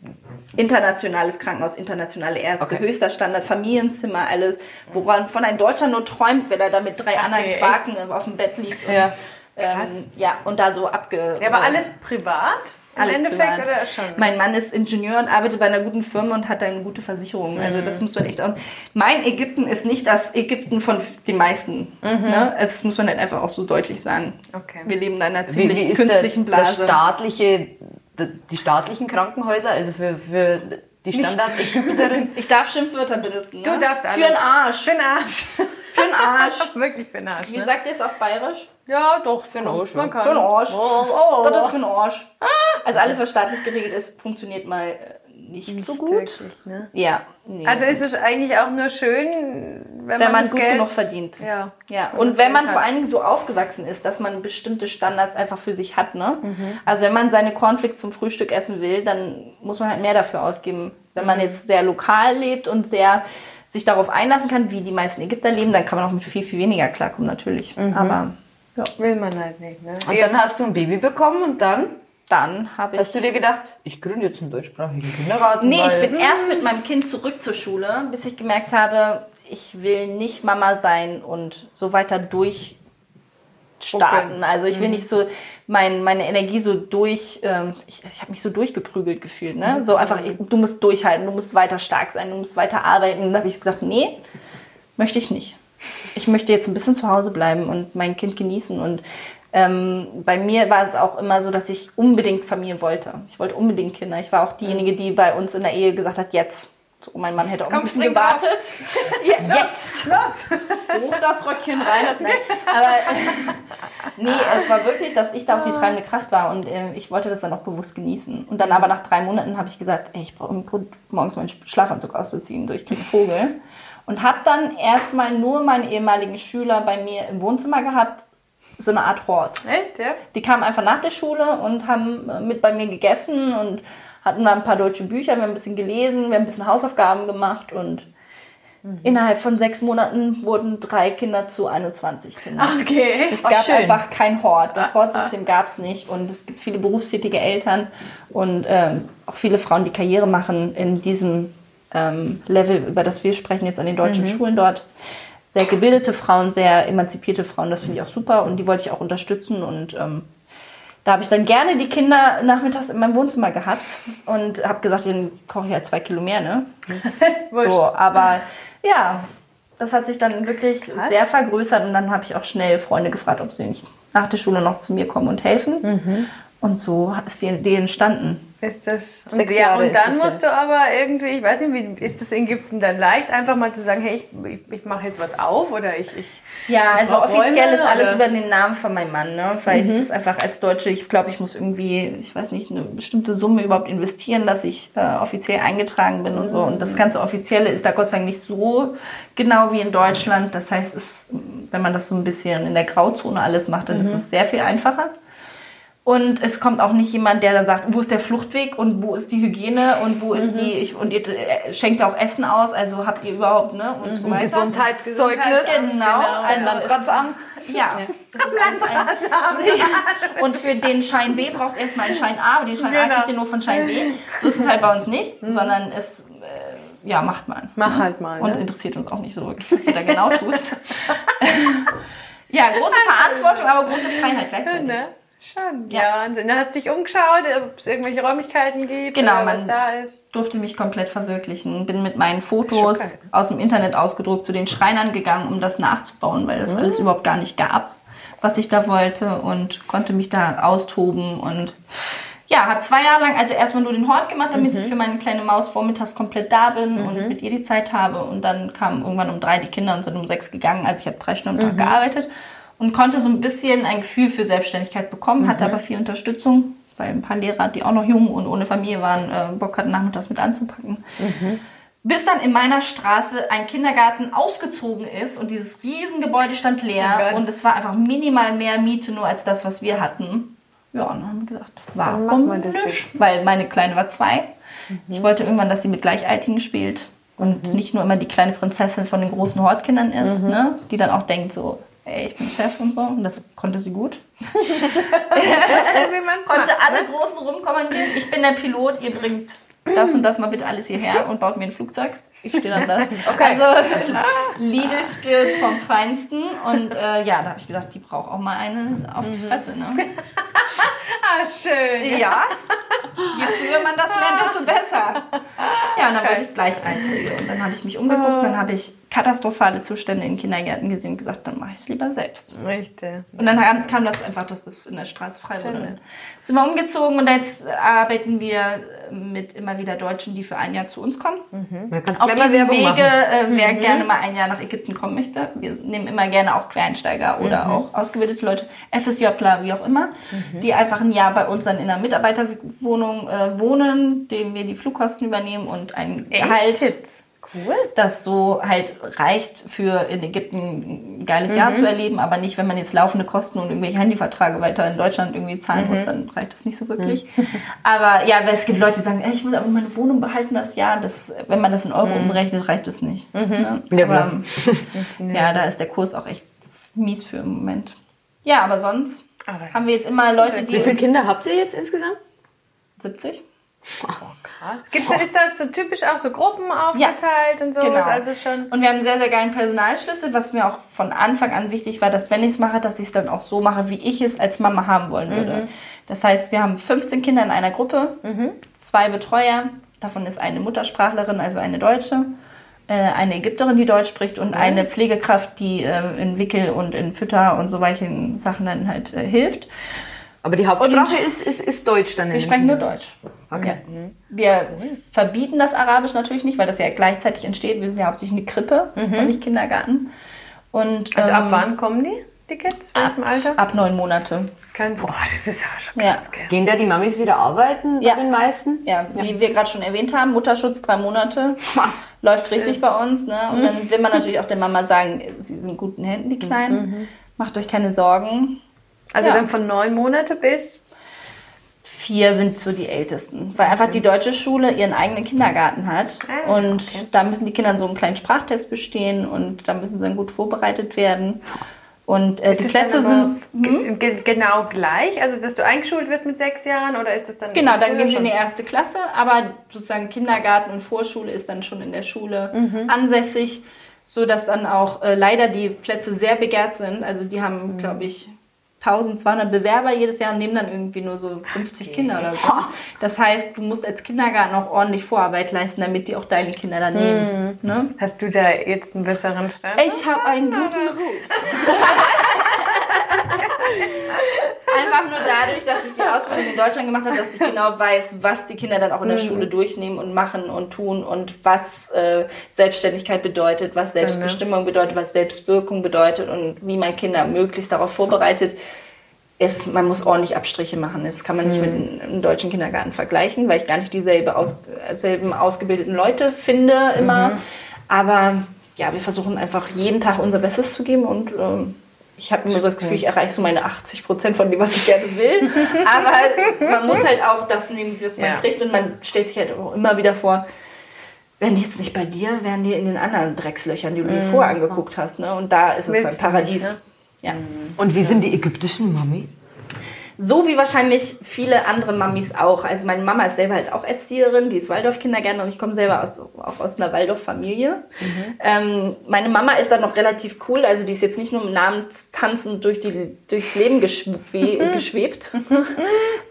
Internationales Krankenhaus, internationale Ärzte, Okay. höchster Standard, Familienzimmer, alles, woran von ein Deutscher nur träumt, wenn er da mit drei anderen nee, Quaken auf dem Bett liegt. Und, Ja. ähm, ja, und da so abge... Ja, aber alles privat? Im Alles Endeffekt privat. oder schon? Mein Mann ist Ingenieur und arbeitet bei einer guten Firma und hat da eine gute Versicherung. Also Mhm. das muss man echt auch. Mein Ägypten ist nicht das Ägypten von den meisten. Ne? Das muss man halt einfach auch so deutlich sagen. Mhm. Okay. Wir leben in einer wie, ziemlich wie ist künstlichen der, der Blase. staatliche, der, die staatlichen Krankenhäuser, also für, für die Standard-Ägypterin? ich darf Schimpfwörter benutzen. Ne? Du darfst alles. Für den Arsch. Für den Arsch. Für den Arsch. Wirklich für den Arsch. Wie Ne? sagt ihr es auf Bayerisch? Ja, doch, für den Arsch. Man kann. Für den Arsch. Oh, oh. Das ist für den Arsch. Also alles, was staatlich geregelt ist, funktioniert mal äh, nicht, so gut. Wirklich, ne? Ja. Nee. Also ist es eigentlich auch nur schön, wenn, wenn man das gut Geld genug verdient. Ja. Ja, Und und wenn man hat. vor allen Dingen so aufgewachsen ist, dass man bestimmte Standards einfach für sich hat, ne? Mhm. Also wenn man seine Cornflakes zum Frühstück essen will, dann muss man halt mehr dafür ausgeben. Wenn Mhm. man jetzt sehr lokal lebt und sehr sich darauf einlassen kann, wie die meisten Ägypter leben, dann kann man auch mit viel, viel weniger klarkommen, natürlich. Aber Will man halt nicht, ne? Und dann hast du ein Baby bekommen und dann dann habe ich... hast du dir gedacht, ich gründe jetzt einen deutschsprachigen Kindergarten. Nee, ich bin erst mit meinem Kind zurück zur Schule, bis ich gemerkt habe, ich will nicht Mama sein und so weiter durchstarten. Also ich will nicht so mein, meine Energie so durch, ähm, ich, ich habe mich so durchgeprügelt gefühlt. Ne? So einfach, ich- du musst durchhalten, du musst weiter stark sein, du musst weiter arbeiten. Und da habe ich gesagt, nee, möchte ich nicht. Ich möchte jetzt ein bisschen zu Hause bleiben und mein Kind genießen. Und ähm, bei mir war es auch immer so, dass ich unbedingt Familie wollte. Ich wollte unbedingt Kinder. Ich war auch diejenige, die bei uns in der Ehe gesagt hat, jetzt. So, mein Mann hätte auch ein Komm, bisschen spring gewartet. Ja, jetzt! Los! Hoch das Röckchen rein. Das, nein. Aber nee, es war wirklich, dass ich da auch die treibende Kraft war und äh, ich wollte das dann auch bewusst genießen. Und dann aber nach drei Monaten habe ich gesagt, ey, ich brauche einen Grund, morgens meinen Schlafanzug auszuziehen, so ich kriege einen Vogel. Und habe dann erstmal nur meine ehemaligen Schüler bei mir im Wohnzimmer gehabt, so eine Art Hort. Echt, ja? Die kamen einfach nach der Schule und haben äh, mit bei mir gegessen und hatten dann ein paar deutsche Bücher, wir haben ein bisschen gelesen, wir haben ein bisschen Hausaufgaben gemacht und innerhalb von sechs Monaten wurden drei Kinder zu 21 Kindern. Okay. Es gab schön. einfach kein Hort. Das Hortsystem gab es nicht und es gibt viele berufstätige Eltern und ähm, auch viele Frauen, die Karriere machen in diesem ähm, Level, über das wir sprechen, jetzt an den deutschen Schulen dort. Sehr gebildete Frauen, sehr emanzipierte Frauen, das finde ich auch super und die wollte ich auch unterstützen und ähm, da habe ich dann gerne die Kinder nachmittags in meinem Wohnzimmer gehabt und habe gesagt, dann koche ich halt zwei Kilo mehr, ne? So, aber ja, das hat sich dann wirklich sehr vergrößert und dann habe ich auch schnell Freunde gefragt, ob sie nicht nach der Schule noch zu mir kommen und helfen. Und so ist die Idee entstanden. Ist das, und, Sechs ja, Jahre und ist dann musst du aber irgendwie, ich weiß nicht, wie ist das in Ägypten dann leicht, einfach mal zu sagen, hey, ich, ich, ich mache jetzt was auf oder ich, ich Ja, also brauch offiziell Räume, ist alles oder? über den Namen von meinem Mann, ne? Weil ich das einfach als Deutsche, ich glaube, ich muss irgendwie, ich weiß nicht, eine bestimmte Summe überhaupt investieren, dass ich äh, offiziell eingetragen bin und so. Und das ganze Offizielle ist da Gott sei Dank nicht so genau wie in Deutschland. Das heißt, es, wenn man das so ein bisschen in der Grauzone alles macht, dann ist es sehr viel einfacher. Und es kommt auch nicht jemand, der dann sagt, wo ist der Fluchtweg und wo ist die Hygiene und wo ist die, ich, und ihr äh, schenkt ja auch Essen aus, also habt ihr überhaupt, ne? Und so weiter. Gesundheitszeugnis. Genau, Also also Landratsamt. ja. Und für den Schein B braucht erstmal einen Schein A, aber den Schein A Genau. kriegt ihr nur von Schein B. So ist es halt bei uns nicht, sondern es, äh, ja, macht man. mach halt mal. Und ne? interessiert uns auch nicht so wirklich, was du da genau tust. ja, große Verantwortung, aber große Freiheit gleichzeitig. Schon. Ja. Wahnsinn. Da hast du dich umgeschaut, ob es irgendwelche Räumlichkeiten gibt, Genau, was man- da ist. durfte mich komplett verwirklichen. Bin mit meinen Fotos aus dem Internet ausgedruckt zu den Schreinern gegangen, um das nachzubauen, weil das alles überhaupt gar nicht gab, was ich da wollte und konnte mich da austoben und ja, habe zwei Jahre lang also erstmal nur den Hort gemacht, damit ich für meine kleine Maus vormittags komplett da bin und mit ihr die Zeit habe und dann kamen irgendwann um drei die Kinder und sind um sechs gegangen, also ich habe drei Stunden am Tag gearbeitet und konnte so ein bisschen ein Gefühl für Selbstständigkeit bekommen, hatte aber viel Unterstützung, weil ein paar Lehrer, die auch noch jung und ohne Familie waren, äh, Bock hatten, nachmittags mit anzupacken. Bis dann in meiner Straße ein Kindergarten ausgezogen ist und dieses Riesengebäude stand Oh leer Gott. und es war einfach minimal mehr Miete nur als das, was wir hatten. Ja, und dann haben wir gesagt, warum nicht? Weil meine Kleine war zwei. Ich wollte irgendwann, dass sie mit Gleichaltrigen spielt und nicht nur immer die kleine Prinzessin von den großen Hortkindern ist, ne? die dann auch denkt so, ey, ich bin Chef und so. Und das konnte sie gut. Konnte alle ne? Großen rumkommandieren. Ich bin der Pilot, ihr bringt das und das mal bitte alles hierher und baut mir ein Flugzeug. Ich stehe dann da. Okay. Also Leader Skills vom Feinsten. Und äh, ja, da habe ich gesagt, die braucht auch mal eine auf die Fresse. Ne? Ah, schön. Ja. Je früher man das lernt, desto besser. Ja, und dann wollte ich Gleichaltrige. Und dann habe ich mich umgeguckt, dann habe ich katastrophale Zustände in Kindergärten gesehen und gesagt, dann mache ich es lieber selbst. Richtig. Und dann kam- das einfach, dass das in der Straße frei wurde. Dann sind wir umgezogen und jetzt arbeiten wir mit immer wieder Deutschen, die für ein Jahr zu uns kommen. Kann Auf diesem Werbung Wege, machen. äh, wer gerne mal ein Jahr nach Ägypten kommen möchte, wir nehmen immer gerne auch Quereinsteiger oder auch ausgebildete Leute, FSJler, wie auch immer, die einfach ein Jahr bei uns dann in einer Mitarbeiterwohnung äh, wohnen, dem wir die Flugkosten übernehmen und ein Gehalt. Jetzt. Cool. Das so halt reicht für in Ägypten ein geiles Mhm. Jahr zu erleben, aber nicht, wenn man jetzt laufende Kosten und irgendwelche Handyverträge weiter in Deutschland irgendwie zahlen Mhm. muss, dann reicht das nicht so wirklich. Aber ja, weil es gibt Leute, die sagen, ich will aber meine Wohnung behalten das Jahr. Das, wenn man das in Euro umrechnet, reicht das nicht. Ne? Ja, aber, klar. ja, da ist der Kurs auch echt mies für im Moment. Ja, aber sonst Aber haben wir jetzt immer Leute, die Wie viele Kinder habt ihr jetzt insgesamt? 70. Krass. Gibt, ist das so typisch auch so Gruppen aufgeteilt und so? Genau. Also schon. Und wir haben einen sehr, sehr geilen Personalschlüssel, was mir auch von Anfang an wichtig war, dass wenn ich es mache, dass ich es dann auch so mache, wie ich es als Mama haben wollen würde. Das heißt, wir haben 15 Kinder in einer Gruppe, zwei Betreuer, davon ist eine Muttersprachlerin, also eine Deutsche, äh, eine Ägypterin, die Deutsch spricht und eine Pflegekraft, die äh, in Wickel und in Fütter und so welchen Sachen dann halt äh, hilft. Aber die Hauptsprache ist, ist, ist Deutsch dann. Wir sprechen nur Deutsch. Okay. Wir verbieten das Arabisch natürlich nicht, weil das ja gleichzeitig entsteht. Wir sind ja hauptsächlich eine Krippe und nicht Kindergarten. Und, Also ab ähm, wann kommen die, die Kids? Welchem Alter? Ab neun Monate. Kein Boah, das ist aber schon Ja. krass? Gehen da die Mamis wieder arbeiten Ja. bei den meisten? Ja, wie wir gerade schon erwähnt haben, Mutterschutz drei Monate. Läuft richtig bei uns. Ne? Und dann will man natürlich auch der Mama sagen, sie sind in guten Händen, die Kleinen. Macht euch keine Sorgen. Also Ja. dann von neun Monate bis. Vier sind so die Ältesten, weil einfach die deutsche Schule ihren eigenen Kindergarten hat. Ah, und okay. da müssen die Kinder so einen kleinen Sprachtest bestehen und da müssen sie dann gut vorbereitet werden. Und äh, die Plätze sind. ge- genau gleich? Also, dass du eingeschult wirst mit sechs Jahren oder ist das dann. Genau, dann gehen sie in die erste Klasse, aber sozusagen Kindergarten und Vorschule ist dann schon in der Schule Mhm. ansässig, so dass dann auch äh, leider die Plätze sehr begehrt sind. Also die Mhm. haben, glaube ich, 1200 Bewerber jedes Jahr und nehmen dann irgendwie nur so 50 Kinder oder so. Das heißt, du musst als Kindergarten auch ordentlich Vorarbeit leisten, damit die auch deine Kinder dann Mhm. nehmen. Ne? Hast du da jetzt einen besseren Stand? Ich habe einen guten Ruf. Einfach nur dadurch, dass ich die Ausbildung in Deutschland gemacht habe, dass ich genau weiß, was die Kinder dann auch in der Schule durchnehmen und machen und tun und was äh, Selbstständigkeit bedeutet, was Selbstbestimmung bedeutet, was Selbstwirkung bedeutet und wie man Kinder möglichst darauf vorbereitet. Es, man muss ordentlich Abstriche machen. Das kann man nicht mit einem, deutschen Kindergarten vergleichen, weil ich gar nicht dieselbe aus, selben ausgebildeten Leute finde immer. Aber ja, wir versuchen einfach jeden Tag unser Bestes zu geben und ähm, ich habe immer so das Gefühl, ich erreiche so meine 80 Prozent von dem, was ich gerne will. Aber man muss halt auch das nehmen, was man Ja. kriegt und man stellt sich halt auch immer wieder vor, wären die jetzt nicht bei dir, wären die in den anderen Dreckslöchern, die du dir vorher angeguckt hast. Ne? Und da ist es Willst dann Paradies. nicht, ne? Ja. Und wie sind die ägyptischen Mamis? So wie wahrscheinlich viele andere Mamis auch. Also meine Mama ist selber halt auch Erzieherin, die ist Waldorf-Kindergärtnerin und ich komme selber aus, auch aus einer Waldorf-Familie. Ähm, meine Mama ist dann noch relativ cool, also die ist jetzt nicht nur im Namen tanzend durch die, durchs Leben geschwe geschwebt,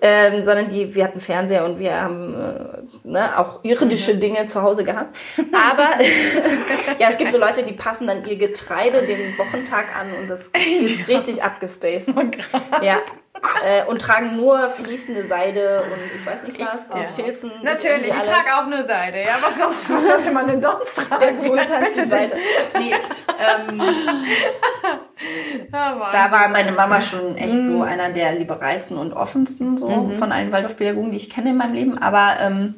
ähm, sondern die, wir hatten Fernseher und wir haben äh, ne, auch irdische Dinge zu Hause gehabt. Aber ja, es gibt so Leute, die passen dann ihr Getreide dem Wochentag an und das ist richtig abgespaced. Ja. Äh, und tragen nur fließende Seide und ich weiß nicht was, und Filzen. Natürlich, ich trage auch nur Seide. Ja, was, soll, was sollte man denn sonst tragen? Der Sultan zieht weiter. Nee, ähm, Ja, Wahnsinn. da war meine Mama schon echt so einer der liberalsten und offensten so Mhm. von allen Waldorfpädagogen, die ich kenne in meinem Leben. Aber ähm,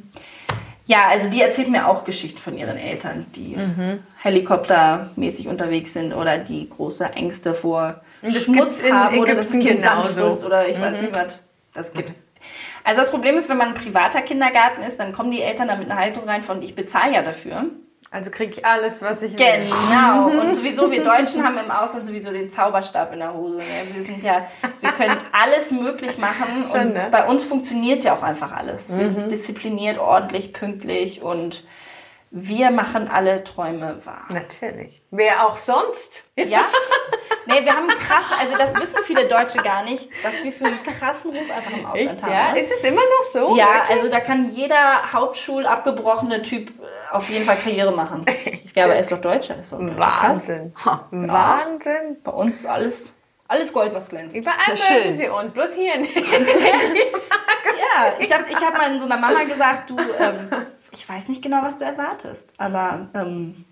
ja, also die erzählt mir auch Geschichten von ihren Eltern, die Mhm. helikoptermäßig unterwegs sind oder die große Ängste vor das Schmutz in haben oder das Kind genauso. Mhm. oder ich weiß nicht was. Das gibt's. Also das Problem ist, wenn man ein privater Kindergarten ist, dann kommen die Eltern da mit einer Haltung rein von ich bezahle ja dafür. Also kriege ich alles, was ich will. Genau. Und sowieso, wir Deutschen haben im Ausland sowieso den Zauberstab in der Hose. Ne? Wir sind ja, wir können alles möglich machen. Schon, und ne? Mhm. bei uns funktioniert ja auch einfach alles. Wir sind diszipliniert, ordentlich, pünktlich und wir machen alle Träume wahr. Natürlich. Wer auch sonst? Ja? Nee, wir haben krass, also das wissen viele Deutsche gar nicht, was wir für einen krassen Ruf einfach im Ausland haben. Ja, ne? ist es immer noch so? Ja, Wirklich? also da kann jeder Hauptschulabgebrochene Typ auf jeden Fall Karriere machen. Ja, aber er ist doch Deutscher. Ist doch deutscher. Wahnsinn. Wahnsinn. Bei uns ist alles, alles Gold, was glänzt. Überall Ja, schön. mögen sie uns, bloß hier nicht. Ja, ich habe ich hab mal so einer Mama gesagt, du, ähm, ich weiß nicht genau, was du erwartest, aber ähm,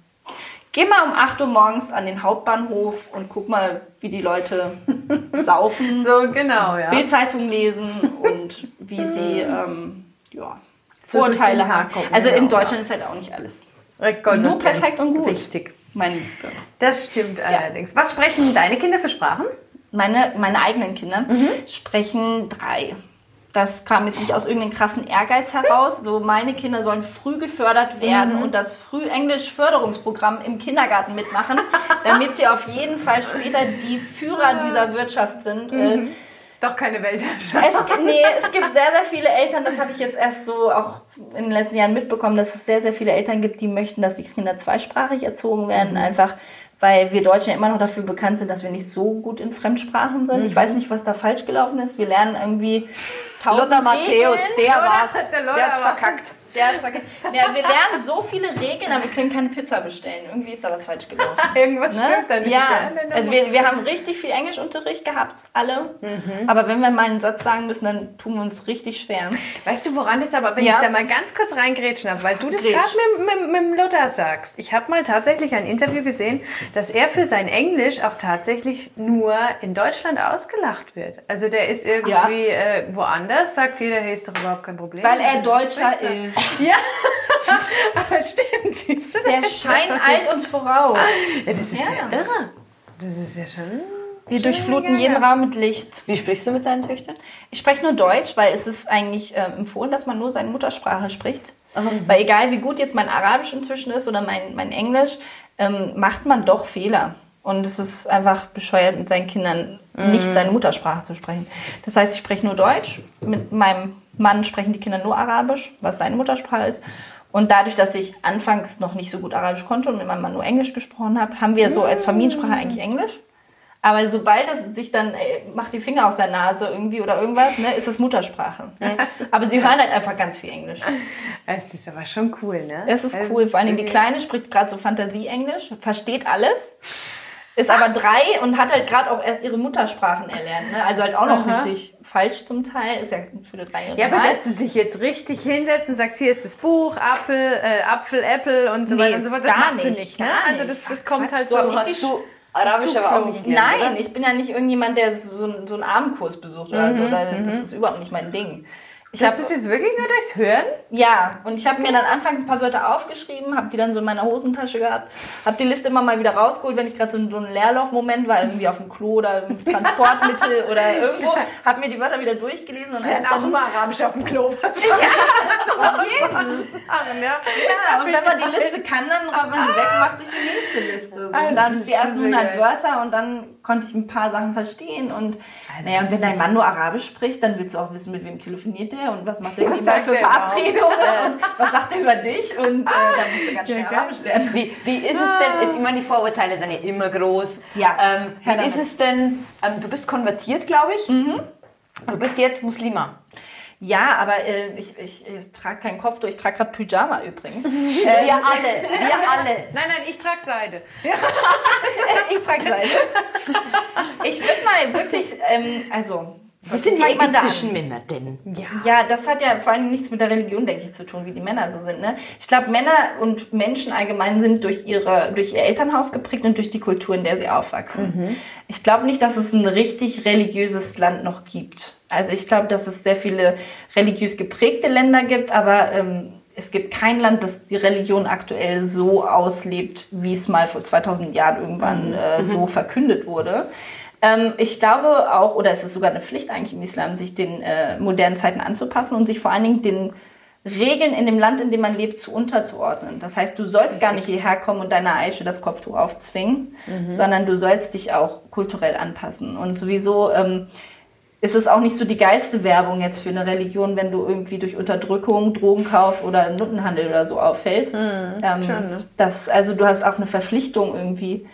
geh mal um 8 Uhr morgens an den Hauptbahnhof und guck mal, wie die Leute saufen, So, genau, ja. Bildzeitung lesen und wie sie ähm, ja, Vorurteile haben. Also in genau, Deutschland ist halt auch nicht alles Gott, Nur perfekt und gut. Richtig. Liebe. Das stimmt allerdings. Was sprechen deine Kinder für Sprachen? Meine, meine eigenen Kinder sprechen drei. Das kam jetzt nicht aus irgendeinem krassen Ehrgeiz heraus. So, meine Kinder sollen früh gefördert werden und das Frühenglisch-Förderungsprogramm im Kindergarten mitmachen, damit sie auf jeden Fall später die Führer dieser Wirtschaft sind. Äh, Doch keine Weltherrschaft. Es, nee, es gibt sehr, sehr viele Eltern, das habe ich jetzt erst so auch in den letzten Jahren mitbekommen, dass es sehr, sehr viele Eltern gibt, die möchten, dass die Kinder zweisprachig erzogen werden, einfach weil wir Deutschen ja immer noch dafür bekannt sind, dass wir nicht so gut in Fremdsprachen sind. Ich weiß nicht, was da falsch gelaufen ist. Wir lernen irgendwie Lothar Matthäus, der war's. der Der hat's verkackt. Der hat's vergessen. Nee, also wir lernen so viele Regeln, aber wir können keine Pizza bestellen. Irgendwie ist da was falsch gelaufen. Irgendwas Ne? stimmt da nicht. Ja, also wir, wir haben richtig viel Englischunterricht gehabt, alle. Mhm. Aber wenn wir mal einen Satz sagen müssen, dann tun wir uns richtig schwer. Weißt du, woran das aber, wenn Ja. ich da mal ganz kurz reingrätschen habe, weil du das gerade mit, mit, mit Luther sagst. Ich habe mal tatsächlich ein Interview gesehen, dass er für sein Englisch auch tatsächlich nur in Deutschland ausgelacht wird. Also der ist irgendwie äh, woanders, sagt jeder, hey, ist doch überhaupt kein Problem. Weil er Deutscher ist. Ja, aber stimmt, siehst du Der das? Schein eilt uns voraus. Ja, das ist ja. Ja. irre. Das ist ja schon... Wir durchfluten jeden Raum mit Licht. Wie sprichst du mit deinen Töchtern? Ich spreche nur Deutsch, weil es ist eigentlich ähm, empfohlen, dass man nur seine Muttersprache spricht. Weil egal wie gut jetzt mein Arabisch inzwischen ist oder mein, mein Englisch, ähm, macht man doch Fehler. Und es ist einfach bescheuert, mit seinen Kindern nicht seine Muttersprache zu sprechen. Das heißt, ich spreche nur Deutsch. Mit meinem Mann sprechen die Kinder nur Arabisch, was seine Muttersprache ist. Und dadurch, dass ich anfangs noch nicht so gut Arabisch konnte und mit meinem Mann nur Englisch gesprochen habe, haben wir so als Familiensprache eigentlich Englisch. Aber sobald es sich dann, ey, macht die Finger aus der Nase irgendwie oder irgendwas, ne, ist es Muttersprache. Aber sie hören halt einfach ganz viel Englisch. Es ist aber schon cool, ne? Es ist cool. Vor allen Dingen die Kleine spricht gerade so Fantasie-Englisch, versteht alles, ist aber drei und hat halt gerade auch erst ihre Muttersprachen erlernt. Ne? Also halt auch noch Aha. richtig falsch zum Teil. Ist ja für eine Dreijährige Ja, aber dass du dich jetzt richtig hinsetzt und sagst, hier ist das Buch, Apfel, äh, Apfel, Apple und so Nee, weiter und so fort, das gar machst du nicht, nicht, ne? Also nicht. das, das Ach, kommt Quatsch, halt so so. Hast du Arabisch aber auch nicht gelernt, Nein, oder? ich bin ja nicht irgendjemand, der so, so einen Abendkurs besucht oder so. Oder Das ist überhaupt nicht mein Ding. Ich hab, hast das jetzt wirklich nur durchs Hören? ja, und ich habe mir dann anfangs ein paar Wörter aufgeschrieben, habe die dann so in meiner Hosentasche gehabt, habe die Liste immer mal wieder rausgeholt, wenn ich gerade so, ein- so ein Leerlaufmoment war, irgendwie auf dem Klo oder im Transportmittel oder irgendwo, habe mir die Wörter wieder durchgelesen und Dann auch immer Arabisch auf dem Klo. auf jeden. ja. Ja, und wenn man die Liste kann, dann räumt man sie weg und macht sich die nächste Liste. So. Ah, Und das dann die ersten schon sehr 100 geil. Wörter und dann konnte ich ein paar Sachen verstehen. Und, naja, und wenn dein Mann nur Arabisch spricht, dann willst du auch wissen, mit wem telefoniert der und was macht der sagt für der? Verabredungen und was sagt er über dich. Und äh, dann musst du ganz schnell Ja. Arabisch lernen. Wie, wie ist es denn, ich meine, die Vorurteile sind ja immer groß. Ja, Ähm, wie ist damit. es denn, ähm, du bist konvertiert, glaube ich. Du bist jetzt Muslima. Ja, aber äh, ich, ich, ich trage kein Kopftuch, ich trage gerade Pyjama übrigens. Wir alle, wir alle. Nein, nein, ich trage Seide. ich trage Seite. Ich würde mal wirklich, ähm, also... Wie sind die ägyptischen Männer denn? Ja. Ja, das hat ja vor allem nichts mit der Religion, denke ich, zu tun, wie die Männer so sind. Ne? Ich glaube, Männer und Menschen allgemein sind durch, ihre, durch ihr Elternhaus geprägt und durch die Kultur, in der sie aufwachsen. Ich glaube nicht, dass es ein richtig religiöses Land noch gibt. Also ich glaube, dass es sehr viele religiös geprägte Länder gibt, aber ähm, es gibt kein Land, das die Religion aktuell so auslebt, wie es mal vor 2000 Jahren irgendwann äh, so verkündet wurde. Ähm, ich glaube auch, oder es ist sogar eine Pflicht eigentlich im Islam, sich den äh, modernen Zeiten anzupassen und sich vor allen Dingen den Regeln in dem Land, in dem man lebt, zu unterzuordnen. Das heißt, du sollst gar nicht hierher kommen und deiner Aische das Kopftuch aufzwingen, sondern du sollst dich auch kulturell anpassen. Und sowieso ähm, ist es auch nicht so die geilste Werbung jetzt für eine Religion, wenn du irgendwie durch Unterdrückung, Drogenkauf oder Nuttenhandel oder so auffällst. ähm, schon, ne? das, also du hast auch eine Verpflichtung irgendwie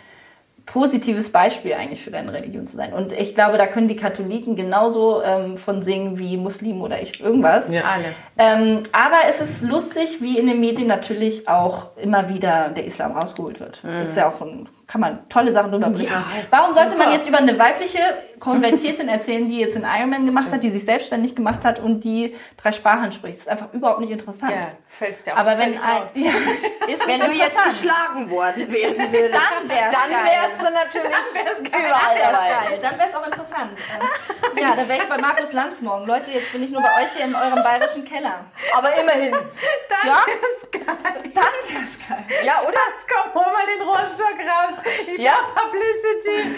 positives Beispiel eigentlich für deine Religion zu sein. Und ich glaube, da können die Katholiken genauso ähm, von singen wie Muslimen oder ich irgendwas. Ja, alle. Ähm, aber es ist lustig, wie in den Medien natürlich auch immer wieder der Islam rausgeholt wird. Mhm. Ist ja auch ein kann man tolle Sachen drüber bringen. Warum sollte man jetzt über eine weibliche Konvertiertin erzählen, die jetzt einen Ironman gemacht hat, die sich selbstständig gemacht hat und die drei Sprachen spricht? Das ist einfach überhaupt nicht interessant. Ja, fällt's dir auch Aber wenn ein, ja, ist Wenn du jetzt geschlagen worden werden würdest, Dann wär's dann geil. wärst du natürlich überall Dann wär's dabei. geil. Dann wäre es auch interessant. Ähm, ja, da wäre ich bei Markus Lanz morgen. Leute, jetzt bin ich nur bei euch hier in eurem bayerischen Keller. Aber immerhin. Ja? Dann wäre es geil. Ja, oder? Jetzt komm, hol mal den Rohrstock raus. Ja. Publicity.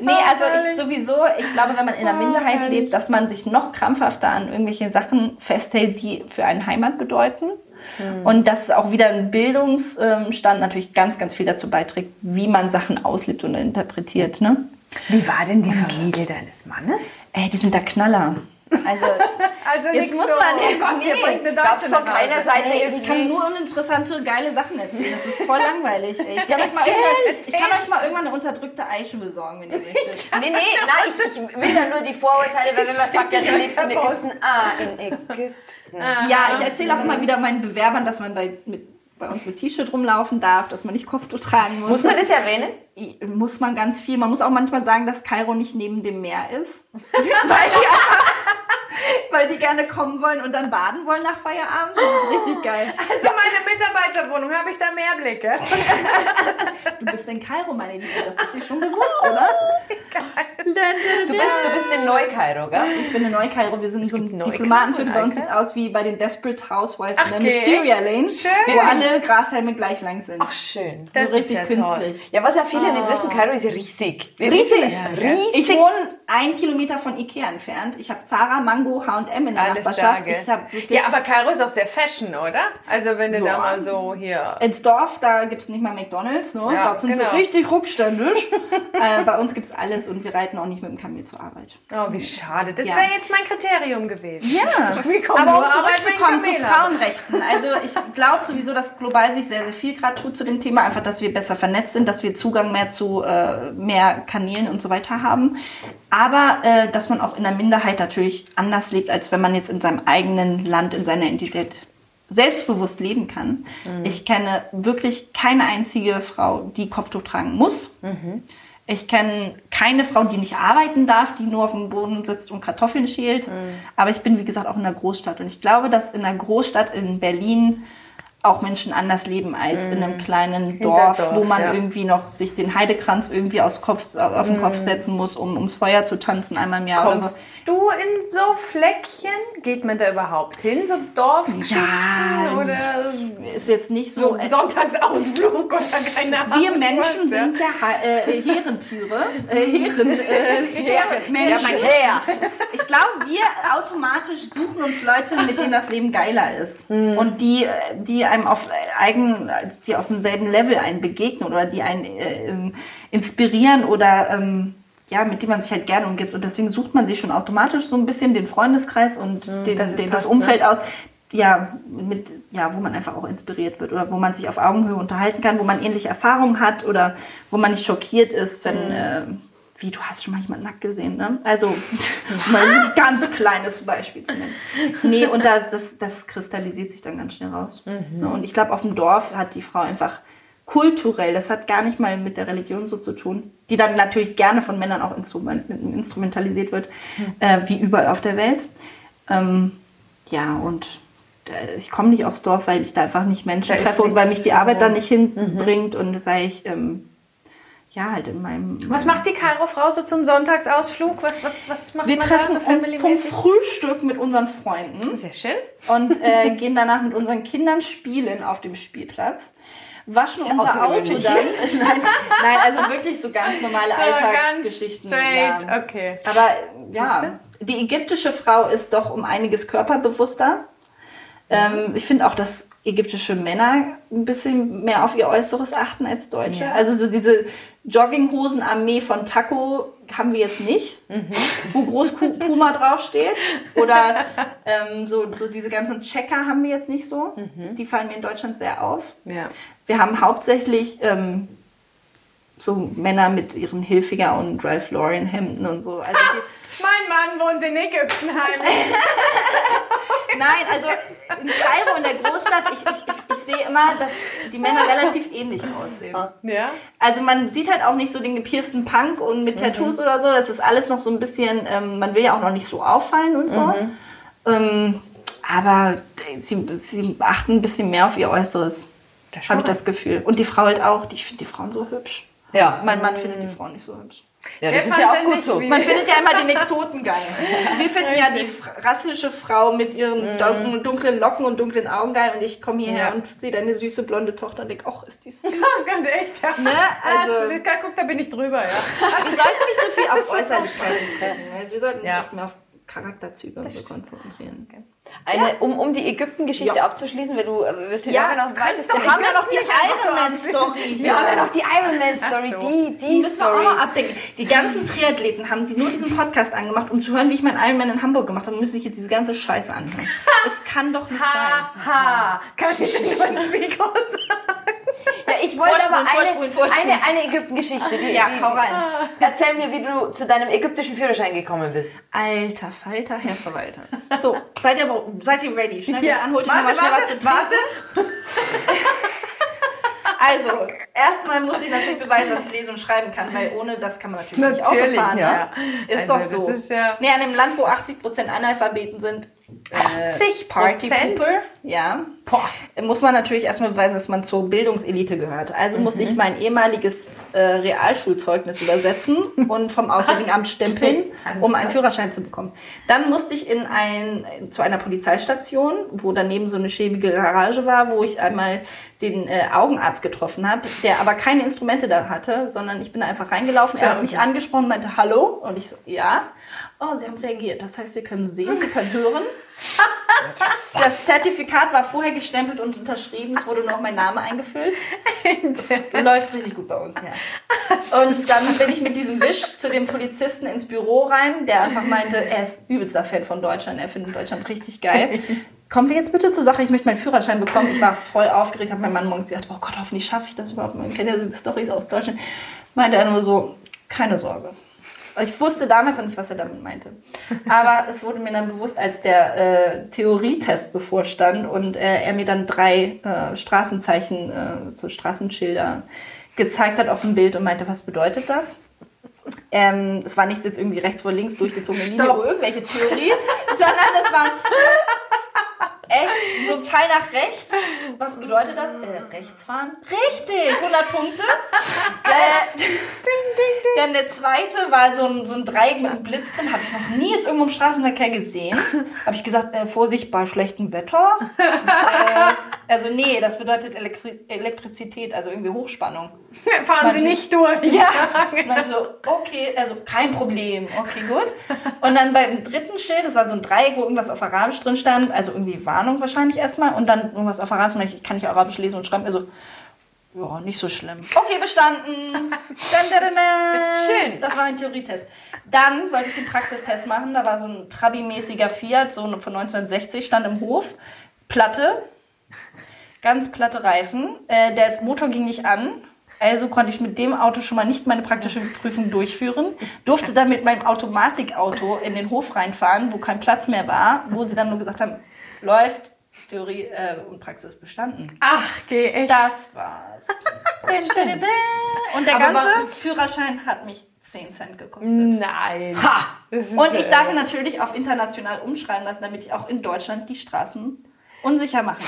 Nee, also ich sowieso, ich glaube, wenn man in der Minderheit lebt, dass man sich noch krampfhafter an irgendwelche Sachen festhält, die für einen Heimat bedeuten. Und dass auch wieder ein Bildungsstand natürlich ganz, ganz viel dazu beiträgt, wie man Sachen auslebt und interpretiert. Ne? Wie war denn die Familie deines Mannes? Ey, die sind da Knaller. Also, Also Jetzt muss so, man- oh nee, bringt eine Deutsche von keiner Seite ey, ich kann nur uninteressante, geile Sachen erzählen. Das ist voll langweilig. Ey. Ich, kann euch mal irgendwann, ich kann euch mal irgendwann eine unterdrückte Eiche besorgen, wenn ihr möchtet. Nee, nee, nein, ich, ich will ja nur die Vorurteile, weil wenn man sagt, ja, der lebt in Ägypten. Ah, in Ägypten. Ja, ich erzähle auch immer wieder meinen Bewerbern, dass man bei, mit, bei uns mit T-Shirt rumlaufen darf, dass man nicht Kopftuch tragen muss. Muss man das erwähnen? muss man ganz viel. Man muss auch manchmal sagen, dass Kairo nicht neben dem Meer ist. weil, die, weil die gerne kommen wollen und dann baden wollen nach Feierabend. Das ist richtig geil. Also meine Mitarbeiterwohnung, habe ich da mehr Blicke? Du bist in Kairo, meine Liebe. Das ist dir schon bewusst, oder? Du bist, du bist in Neukairo, gell? Ich bin in Neu-Kairo. Wir sind in so Neu-Kairo Diplomatenviertel. Bei uns sieht aus wie bei den Desperate Housewives in der Okay. Mysteria Lane, Schön. wo alle Grashalme gleich lang sind. Ach, schön. Das so ist richtig ja künstlich. Ja, was ja viele nicht wissen, Kairo ist ja riesig. Wie Riesig. Ja, ja. Ich wohne ein Kilometer von Ikea entfernt. Ich habe Zara, Mango, H&M in der Alles Nachbarschaft. da, ich wirklich Ja, aber Kairo ist auch sehr fashion, oder? Also wenn du da Ja. mal so hier... ins Dorf, da gibt es nicht mal McDonalds, ne? Ja, Dort sind genau. sie richtig rückständig. äh, bei uns gibt es alles und wir reiten auch nicht mit dem Kamel zur Arbeit. Oh, wie schade. Das Ja. wäre jetzt mein Kriterium gewesen. Ja, aber um zurückzukommen zu? Frauenrechten. Also ich glaube sowieso, dass global sich sehr, sehr viel gerade tut zu dem Thema. Einfach, dass wir besser vernetzt sind, dass wir Zugang mehr zu äh, mehr Kanälen und so weiter haben. Aber äh, dass man auch in der Minderheit natürlich anders lebt, als wenn man jetzt in seinem eigenen Land, in seiner Identität selbstbewusst leben kann. Ich kenne wirklich keine einzige Frau, die Kopftuch tragen muss. Ich kenne keine Frau, die nicht arbeiten darf, die nur auf dem Boden sitzt und Kartoffeln schält. Aber ich bin, wie gesagt, auch in einer Großstadt. Und ich glaube, dass in einer Großstadt in Berlin auch Menschen anders leben als in einem kleinen Dorf, Hinterdorf, wo man ja. irgendwie noch sich den Heidekranz irgendwie aus Kopf, auf den Kopf setzen muss, um ums Feuer zu tanzen einmal im Jahr oder so. Du in so Fleckchen? Geht man da überhaupt hin? So Dorfgeschichten? Ja, oder Ist jetzt nicht so so. ein Sonntagsausflug oder keine Ahnung. wir Menschen sind ja äh, Herentiere. Äh, Herren, äh, Herren, Ja. Ich glaube, wir automatisch suchen uns Leute, mit denen das Leben geiler ist. Und die, äh, die einem auf äh, eigen, die auf demselben Level einen begegnen oder die einen äh, ähm, inspirieren oder ähm, ja, mit denen man sich halt gerne umgibt. Und deswegen sucht man sich schon automatisch so ein bisschen den Freundeskreis und den, das den, das fast, Umfeld aus. Ja, mit, ja, wo man einfach auch inspiriert wird oder wo man sich auf Augenhöhe unterhalten kann, wo man ähnliche Erfahrungen hat oder wo man nicht schockiert ist, wenn, äh, wie du hast schon mal jemanden nackt gesehen, ne? Also, mal so ein ganz kleines Beispiel zu nennen. Nee, und das, das, das kristallisiert sich dann ganz schnell raus. Ne? Und ich glaube, auf dem Dorf hat die Frau einfach kulturell, das hat gar nicht mal mit der Religion so zu tun, die dann natürlich gerne von Männern auch instrument, instrumentalisiert wird, äh, wie überall auf der Welt. Ähm, ja, und äh, ich komme nicht aufs Dorf, weil ich da einfach nicht Menschen Da treffe und weil mich die Arbeit da nicht hinbringt und weil ich ähm, ja halt in meinem Was macht die Kairo-Frau so zum Sonntagsausflug? Was, was, was macht wir man treffen da so uns zum? Frühstück mit unseren Freunden Sehr schön. und äh, gehen danach mit unseren Kindern spielen auf dem Spielplatz. Waschen unser Auto dann. nein, nein, also wirklich so ganz normale Alltagsgeschichten. Ganz straight, ja. okay. Aber ja, die ägyptische Frau ist doch um einiges körperbewusster. Ähm, ich finde auch, dass ägyptische Männer ein bisschen mehr auf ihr Äußeres achten als Deutsche. Ja. Also so diese Jogginghosen-Armee von Taco haben wir jetzt nicht, wo groß Puma draufsteht. Oder ähm, so, so diese ganzen Checker haben wir jetzt nicht so. Die fallen mir in Deutschland sehr auf. Ja. Wir haben hauptsächlich ähm, so Männer mit ihren Hilfiger und Ralph Lauren Hemden und so. Also die, Mein Mann wohnt in Ägypten nein, also in Kairo in der Großstadt, ich, ich, ich, sehe immer, dass die Männer relativ ähnlich aussehen. Ja. Also man sieht halt auch nicht so den gepiersten Punk und mit Tattoos oder so. Das ist alles noch so ein bisschen, ähm, man will ja auch noch nicht so auffallen und so. Ähm, aber sie, sie achten ein bisschen mehr auf ihr Äußeres. Habe ich das Gefühl. Und die Frau halt auch. Die- Ich finde die Frauen so hübsch. Ja. Mein Mann findet die Frauen nicht so hübsch. Ja, Wer das ist fand ja auch gut so. wie- Man findet ja immer den Exoten geil. Wir finden ja die rassische Frau mit ihren dun- dunklen Locken und dunklen Augen geil. Und ich komme hierher Ja. und sehe deine süße blonde Tochter und denke, ach, ist die süß. Das kann echt, ja. Ne? Also, Also, guck, da bin ich drüber, ja. wir sollten nicht so viel auf Äußerlichkeiten gucken. ne? Wir sollten uns Ja. echt mehr auf Charakterzüge und so konzentrieren. Eine, um, um die Ägypten-Geschichte Ja. abzuschließen, weil du, äh, wir sind ja, noch ein zweites Wir haben ja noch die Nicht Iron Man Story. Wir haben ja noch die Iron Man Story, so. die, Die müssen wir auch Story. noch. Die ganzen Triathleten haben die nur diesen Podcast angemacht, um zu hören, wie ich meinen Ironman in Hamburg gemacht habe. Müssen sich jetzt diese ganze Scheiße anhören. Das kann doch nicht sein. Ha, kann ich nur ins Mikro sagen? Ja, ich wollte aber eine, vorspulen, vorspulen. eine, eine Ägypten-Geschichte. Die, Ja, die, hau rein. Erzähl mir, wie du zu deinem ägyptischen Führerschein gekommen bist. Alter Falter, Herr Verwalter. So, seid ihr, seid ihr ready? Schnell Ja. an, holt euch Warte, nochmal schnell was warte, zu trinken. Also, erstmal muss ich natürlich beweisen, dass ich lesen und schreiben kann, weil ohne das kann man natürlich, Natürlich, nicht Auto fahren. ja. ne? Ist Also, doch so. ist ja- nee, an einem Land, wo 80% Analphabeten sind, äh, 80%? Partypooper, ja, muss man natürlich erstmal beweisen, dass man zur Bildungselite gehört. Also musste Mhm. ich mein ehemaliges äh, Realschulzeugnis übersetzen und vom Auswärtigen Amt stempeln, um einen Führerschein zu bekommen. Dann musste ich in ein, zu einer Polizeistation, wo daneben so eine schäbige Garage war, wo ich einmal den äh, Augenarzt getroffen habe, der aber keine Instrumente da hatte, sondern ich bin da einfach reingelaufen. Er hat mich angesprochen und meinte Hallo und ich so ja. Oh, Sie haben reagiert. Das heißt, Sie können sehen, Sie können hören. Das Zertifikat war vorher gestempelt und unterschrieben. Es wurde noch mein Name eingefüllt. Das läuft richtig gut bei uns, ja. Und dann bin ich mit diesem Wisch zu dem Polizisten ins Büro rein, der einfach meinte, er ist übelster Fan von Deutschland, er findet Deutschland richtig geil. Kommen wir jetzt bitte zur Sache, ich möchte meinen Führerschein bekommen. Ich war voll aufgeregt, habe meinem Mann morgens gesagt, oh Gott, hoffentlich schaffe ich das überhaupt. Man kennt ja die Storys aus Deutschland. Meinte er nur so, keine Sorge. Ich wusste damals noch nicht, was er damit meinte. Aber es wurde mir dann bewusst, als der äh, Theorietest bevorstand und äh, er mir dann drei äh, Straßenzeichen, äh, so Straßenschilder gezeigt hat auf dem Bild und meinte, was bedeutet das? Ähm, es war nichts jetzt irgendwie rechts vor links durchgezogene Linie oder irgendwelche Theorie, sondern es war echt so ein Pfeil nach rechts. Was bedeutet das? Äh, rechts fahren? Richtig, 100 Punkte. äh, dann der zweite war so ein, so ein Dreieck mit einem Blitz drin. Habe ich noch nie jetzt irgendwo im Straßenverkehr gesehen. Habe ich gesagt, äh, Vorsicht bei schlechtem Wetter. äh, also nee, das bedeutet Elektri Elektrizität, also irgendwie Hochspannung. Fahren Sie nicht durch. Ja. Dann so, okay, also kein Problem. Okay, gut. Und dann beim dritten Schild, das war so ein Dreieck, wo irgendwas auf Arabisch drin stand, also irgendwie Warnung wahrscheinlich erstmal. Und dann irgendwas auf Arabisch, und ich kann nicht Arabisch lesen und schreiben, also, ja, nicht so schlimm. Okay, bestanden. Dun, dun, dun, dun. Schön. Das war mein Theorietest. Dann sollte ich den Praxistest machen. Da war so ein Trabi-mäßiger Fiat, so von 1960, stand im Hof. Platte, ganz platte Reifen. Äh, der Motor ging nicht an. Also konnte ich mit dem Auto schon mal nicht meine praktische Prüfung durchführen. Durfte dann mit meinem Automatikauto in den Hof reinfahren, wo kein Platz mehr war, wo sie dann nur gesagt haben, läuft, Theorie äh, und Praxis bestanden. Ach, geh echt. Das war's. Und der ganze Führerschein hat mich 10 Cent gekostet. Nein. Ha! Und ich darf ihn natürlich auf international umschreiben lassen, damit ich auch in Deutschland die Straßen unsicher machen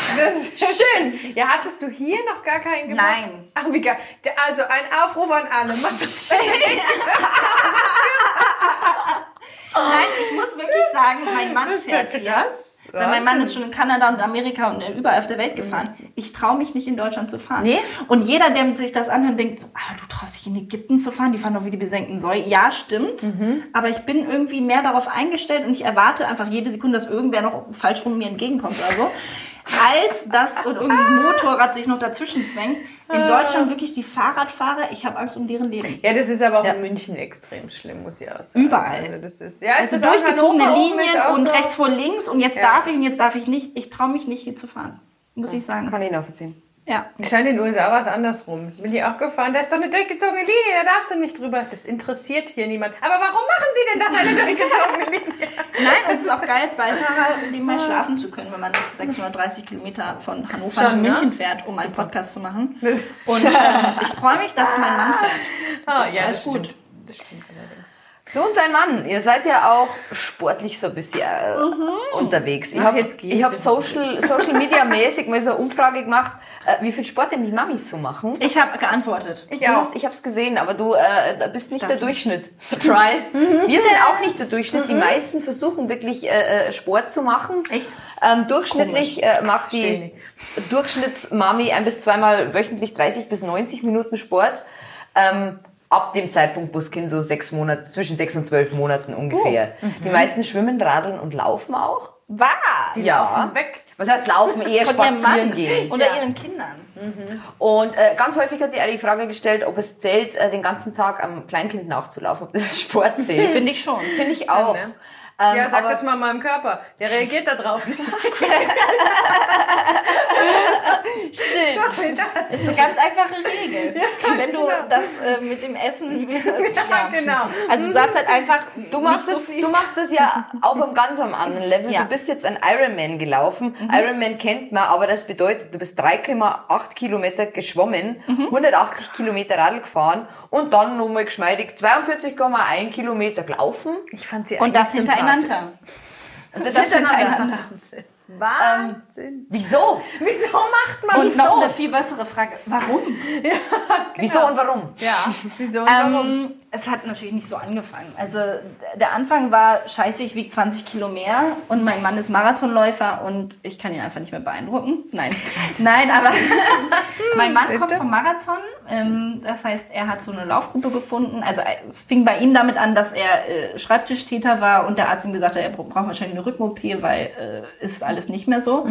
schön. Ja, hattest du hier noch gar keinen gemacht? Nein. Ach, wie geil. Also ein Aufruf an alle. Nein, ich muss wirklich sagen, mein Mann fährt hier. Weil mein Mann ist schon in Kanada und Amerika und überall auf der Welt gefahren. Ich traue mich nicht in Deutschland zu fahren. Nee? Und jeder, der sich das anhört, denkt, ah, du traust dich in Ägypten zu fahren, die fahren doch wie die besenkten Säue. Ja, stimmt. Aber ich bin irgendwie mehr darauf eingestellt und ich erwarte einfach jede Sekunde, dass irgendwer noch falsch rum mir entgegenkommt oder so. Als dass und irgendein Motorrad sich noch dazwischen zwängt. In Deutschland wirklich die Fahrradfahrer, ich habe Angst um deren Leben. Ja, das ist aber auch Ja. in München extrem schlimm, muss ich auch sagen. Überall. Also, das ist, ja, Also durchgezogene Linien und so. rechts vor links und jetzt Ja. darf ich und jetzt darf ich nicht. Ich traue mich nicht hier zu fahren, muss ich sagen. Kann ich nachvollziehen. Ja. Es scheint in den USA was andersrum. Bin ich auch gefahren. Da ist doch eine durchgezogene Linie, da darfst du nicht drüber. Das interessiert hier niemand. Aber warum machen Sie denn das, eine durchgezogene Linie? Nein, und es ist auch geil, als Beifahrer nebenbei schlafen zu können, wenn man 630 Kilometer von Hannover Schon, nach ne? München fährt, um einen Podcast zu machen. Und ähm, ich freue mich, dass mein Mann fährt. Ah, Das ist ja, alles gut. stimmt. Das stimmt allerdings. Du und dein Mann, ihr seid ja auch sportlich so ein bisschen äh, unterwegs. Ich habe hab Social, Social Media mäßig mal so eine Umfrage gemacht, äh, wie viel Sport denn die Mamis so machen. Ich habe geantwortet. Ich, du hast, ich habe es gesehen, aber du äh, bist nicht der Darf Durchschnitt. Surprise. Wir sind auch nicht der Durchschnitt. Die meisten versuchen wirklich äh, äh, Sport zu machen. Echt? Ähm, durchschnittlich äh, macht die Durchschnittsmami ein bis zweimal wöchentlich 30 bis 90 Minuten Sport. Ähm, ab dem Zeitpunkt, wo das Kind so sechs Monate, zwischen sechs und zwölf Monaten ungefähr. Die meisten schwimmen, radeln und laufen auch. Wahr! ja. Weg. Was heißt laufen? Eher Von spazieren gehen. oder Ja. ihren Kindern. Und äh, ganz häufig hat sich auch die Frage gestellt, ob es zählt, äh, den ganzen Tag am Kleinkind nachzulaufen, ob das Sport zählt. Finde ich schon. Finde ich auch. Ja, ne? Ähm, Ja, sag aber das mal meinem Körper. Der reagiert da drauf. stimmt. Das ist eine ganz einfache Regel. Wenn du das äh, mit dem Essen. Ja, genau. Also du darfst halt einfach. Du machst, nicht so das, du machst das ja auf einem ganz anderen Level. Ja. Du bist jetzt ein Ironman gelaufen. Mhm. Ironman kennt man, aber das bedeutet, du bist 3,8 Kilometer geschwommen, Mhm. 180 Kilometer Radl gefahren und dann nochmal geschmeidig 42,1 Kilometer gelaufen. Ich fand sie Und das hintereinander. Und das, Das hintereinander. Wahnsinn. Wieso? Wieso macht man Und Wieso? noch eine viel bessere Frage. Warum? Wieso und warum? Ja, wieso und warum? Ähm, es hat natürlich nicht so angefangen. Also der Anfang war scheiße, ich wiege 20 Kilo mehr und mein Mann ist Marathonläufer und ich kann ihn einfach nicht mehr beeindrucken. Nein, nein, aber mein Mann kommt vom Marathon. Ähm, das heißt, er hat so eine Laufgruppe gefunden. Also äh, es fing bei ihm damit an, dass er äh, Schreibtischtäter war und der Arzt ihm gesagt hat, er bra- braucht wahrscheinlich eine Rücken-OP, weil äh, ist alles nicht mehr so.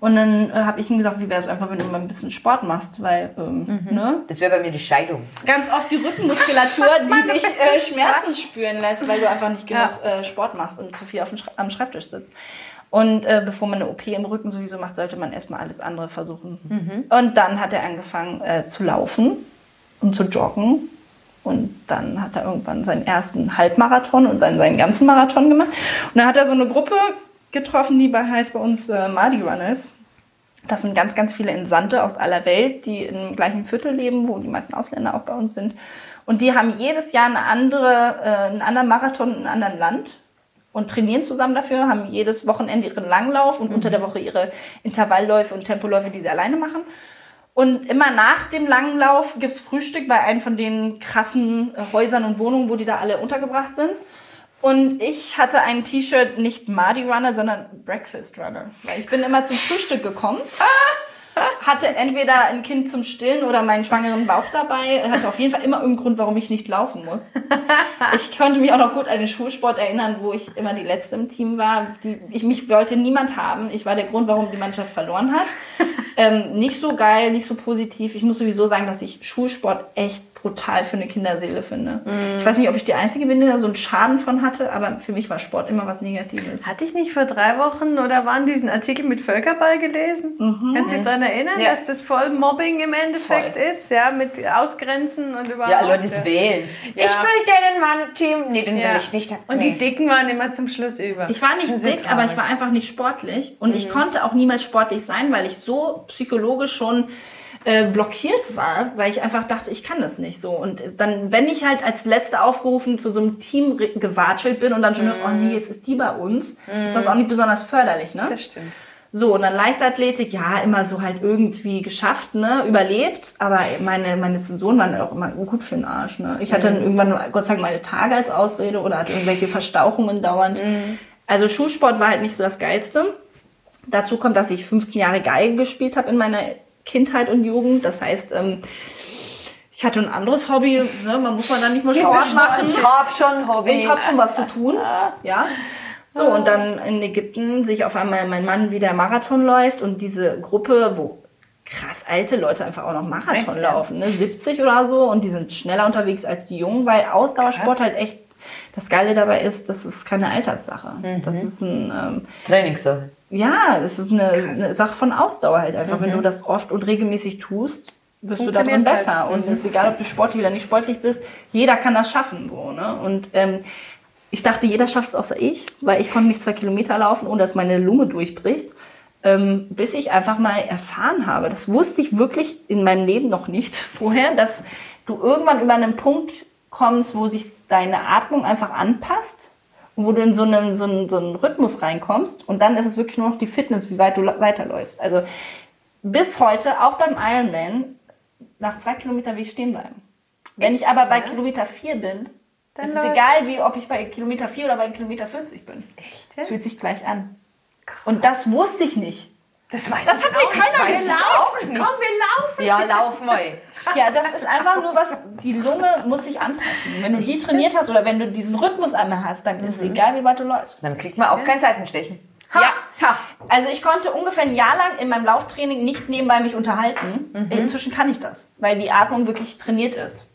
Und dann äh, habe ich ihm gesagt, wie wäre es einfach, wenn du mal ein bisschen Sport machst, weil ähm, ne? Das wäre bei mir die Scheidung. ist ganz oft die Rückenmuskulatur, die dich äh, Schmerzen spüren lässt, weil du einfach nicht genug äh, Sport machst und zu viel auf dem Schre am Schreibtisch sitzt. Und äh, bevor man eine OP im Rücken sowieso macht, sollte man erstmal alles andere versuchen. Und dann hat er angefangen äh, zu laufen und zu joggen. Und dann hat er irgendwann seinen ersten Halbmarathon und dann seinen ganzen Marathon gemacht. Und dann hat er so eine Gruppe getroffen, die bei, heißt bei uns äh, Mardi Runners. Das sind ganz, ganz viele Entsandte aus aller Welt, die im gleichen Viertel leben, wo die meisten Ausländer auch bei uns sind. Und die haben jedes Jahr eine andere, äh, einen anderen Marathon in einem anderen Land und trainieren zusammen dafür, haben jedes Wochenende ihren Langlauf und unter der Woche ihre Intervallläufe und Tempoläufe, die sie alleine machen. Und immer nach dem langen Lauf gibt's Frühstück bei einem von den krassen äh, Häusern und Wohnungen, wo die da alle untergebracht sind. Und ich hatte ein T-Shirt, nicht Mardi Runner, sondern Breakfast Runner. Weil ich bin immer zum Frühstück gekommen. Hatte entweder ein Kind zum Stillen oder meinen schwangeren Bauch dabei. Hatte auf jeden Fall immer irgendeinen Grund, warum ich nicht laufen muss. Ich konnte mich auch noch gut an den Schulsport erinnern, wo ich immer die Letzte im Team war. Die, ich, mich wollte niemand haben. Ich war der Grund, warum die Mannschaft verloren hat. Ähm, nicht so geil, nicht so positiv. Ich muss sowieso sagen, dass ich Schulsport echt brutal für eine Kinderseele finde. Ich weiß nicht, ob ich die Einzige bin, die da so einen Schaden von hatte, aber für mich war Sport immer was Negatives. Hatte ich nicht vor drei Wochen oder wann diesen Artikel mit Völkerball gelesen? Kannst du dich daran erinnern, Ja. dass das voll Mobbing im Endeffekt Voll. ist? Ja, mit Ausgrenzen und überhaupt. Ja, Leute, das wählen. Ja. Ich will deinen Mann-Team. Nee, den Ja. will ich nicht. Und nee. die Dicken waren immer zum Schluss über. Ich war nicht dick, aber ich war einfach nicht sportlich. Und ich konnte auch niemals sportlich sein, weil ich so psychologisch schon äh, blockiert war, weil ich einfach dachte, ich kann das nicht so. Und dann, wenn ich halt als Letzte aufgerufen zu so einem Team gewatschelt bin und dann schon, mhm. oh nee, jetzt ist die bei uns, ist das auch nicht besonders förderlich, ne? Das stimmt. So, und dann Leichtathletik, ja, immer so halt irgendwie geschafft, ne, überlebt, aber meine, meine Sensoren waren auch immer gut für den Arsch, ne. Ich hatte dann irgendwann Gott sei Dank, meine Tage als Ausrede oder hatte irgendwelche Verstauchungen dauernd. Also Schulsport war halt nicht so das Geilste. Dazu kommt, dass ich 15 Jahre Geige gespielt habe in meiner Kindheit und Jugend. Das heißt, ähm, ich hatte ein anderes Hobby, ne? man muss man dann nicht mal Sport machen. Ich hab schon ein Hobby. Ich habe schon was zu tun, ja. So, und dann in Ägypten sich auf einmal mein Mann wieder Marathon läuft und diese Gruppe, wo krass alte Leute einfach auch noch Marathon Echt, laufen, ne? 70 oder so und die sind schneller unterwegs als die Jungen, weil Ausdauersport halt echt das Geile dabei ist, das ist keine Alterssache. Das ist ein, ähm, Trainingssache. Ja, es ist eine, eine Sache von Ausdauer halt einfach. Wenn du das oft und regelmäßig tust, wirst du da drin Funktioniert's besser. halt. Und es ist egal, ob du sportlich oder nicht sportlich bist, jeder kann das schaffen. So, ne? Und ähm, ich dachte, jeder schafft es außer ich, weil ich konnte nicht zwei Kilometer laufen, ohne dass meine Lunge durchbricht. Ähm, bis ich einfach mal erfahren habe, das wusste ich wirklich in meinem Leben noch nicht vorher, dass du irgendwann über einen Punkt kommst, wo sich deine Atmung einfach anpasst wo du in so einen, so, einen, so einen Rhythmus reinkommst und dann ist es wirklich nur noch die Fitness, wie weit du weiterläufst. Also bis heute, auch beim Ironman, nach zwei Kilometern will ich stehen bleiben. Wenn ich aber bei Kilometer vier bin, dann ist es egal, wie, ob ich bei Kilometer 4 oder bei Kilometer 40 bin. Echt? Es fühlt sich gleich an. Und das wusste ich nicht. Das, weiß das hat mir keiner gelaufen. Komm, wir laufen. Ja, lauf mal. Ja, das ist einfach nur was, die Lunge muss sich anpassen. Wenn du die trainiert hast oder wenn du diesen Rhythmus einmal hast, dann ist es mhm. egal, wie weit du läufst. Dann kriegt man auch kein Seitenstechen. Ha. Ja. Ha. Also ich konnte ungefähr ein Jahr lang in meinem Lauftraining nicht nebenbei mich unterhalten. Mhm. Inzwischen kann ich das, weil die Atmung wirklich trainiert ist.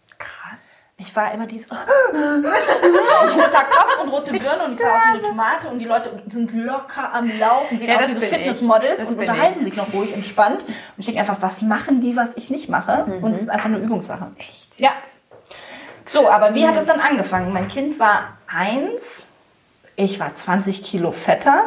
Ich war immer dieses roter Kopf und rote Birne und ich sah aus wie eine Tomate und die Leute sind locker am Laufen, sehen ja, aus wie so Fitnessmodels und unterhalten ich. sich noch ruhig entspannt. Und ich denke einfach, was machen die, was ich nicht mache? Mhm. Und es ist einfach eine Übungssache. Echt? Ja. So, aber wie hat es dann angefangen? Mein Kind war eins, ich war 20 Kilo fetter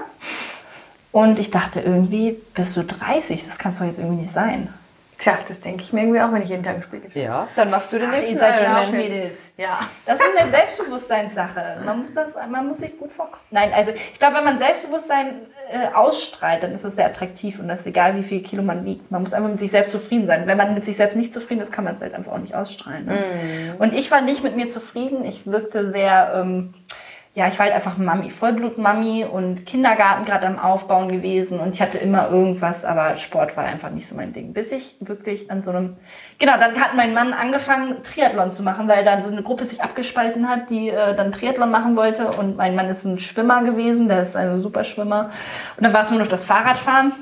und ich dachte irgendwie, bist du 30? Das kann es doch jetzt irgendwie nicht sein. Tja, das denke ich mir irgendwie auch, wenn ich jeden Tag ein Spiegel schaue. Ja, dann machst du den Ach, nächsten Ironman. Mädels. Ja. Das ist eine Selbstbewusstseinssache. Man muss, das, man muss sich gut vorkommen. Nein, also ich glaube, wenn man Selbstbewusstsein äh, ausstrahlt, dann ist es sehr attraktiv und das ist egal, wie viel Kilo man wiegt. Man muss einfach mit sich selbst zufrieden sein. Wenn man mit sich selbst nicht zufrieden ist, kann man es halt einfach auch nicht ausstrahlen. Ne? Mm. Und ich war nicht mit mir zufrieden. Ich wirkte sehr... Ähm, ja, ich war halt einfach Mami, Vollblut-Mami und Kindergarten gerade am Aufbauen gewesen und ich hatte immer irgendwas, aber Sport war einfach nicht so mein Ding. Bis ich wirklich an so einem, genau, dann hat mein Mann angefangen, Triathlon zu machen, weil dann so eine Gruppe sich abgespalten hat, die äh, dann Triathlon machen wollte und mein Mann ist ein Schwimmer gewesen, der ist ein super Schwimmer und dann war es nur noch das Fahrradfahren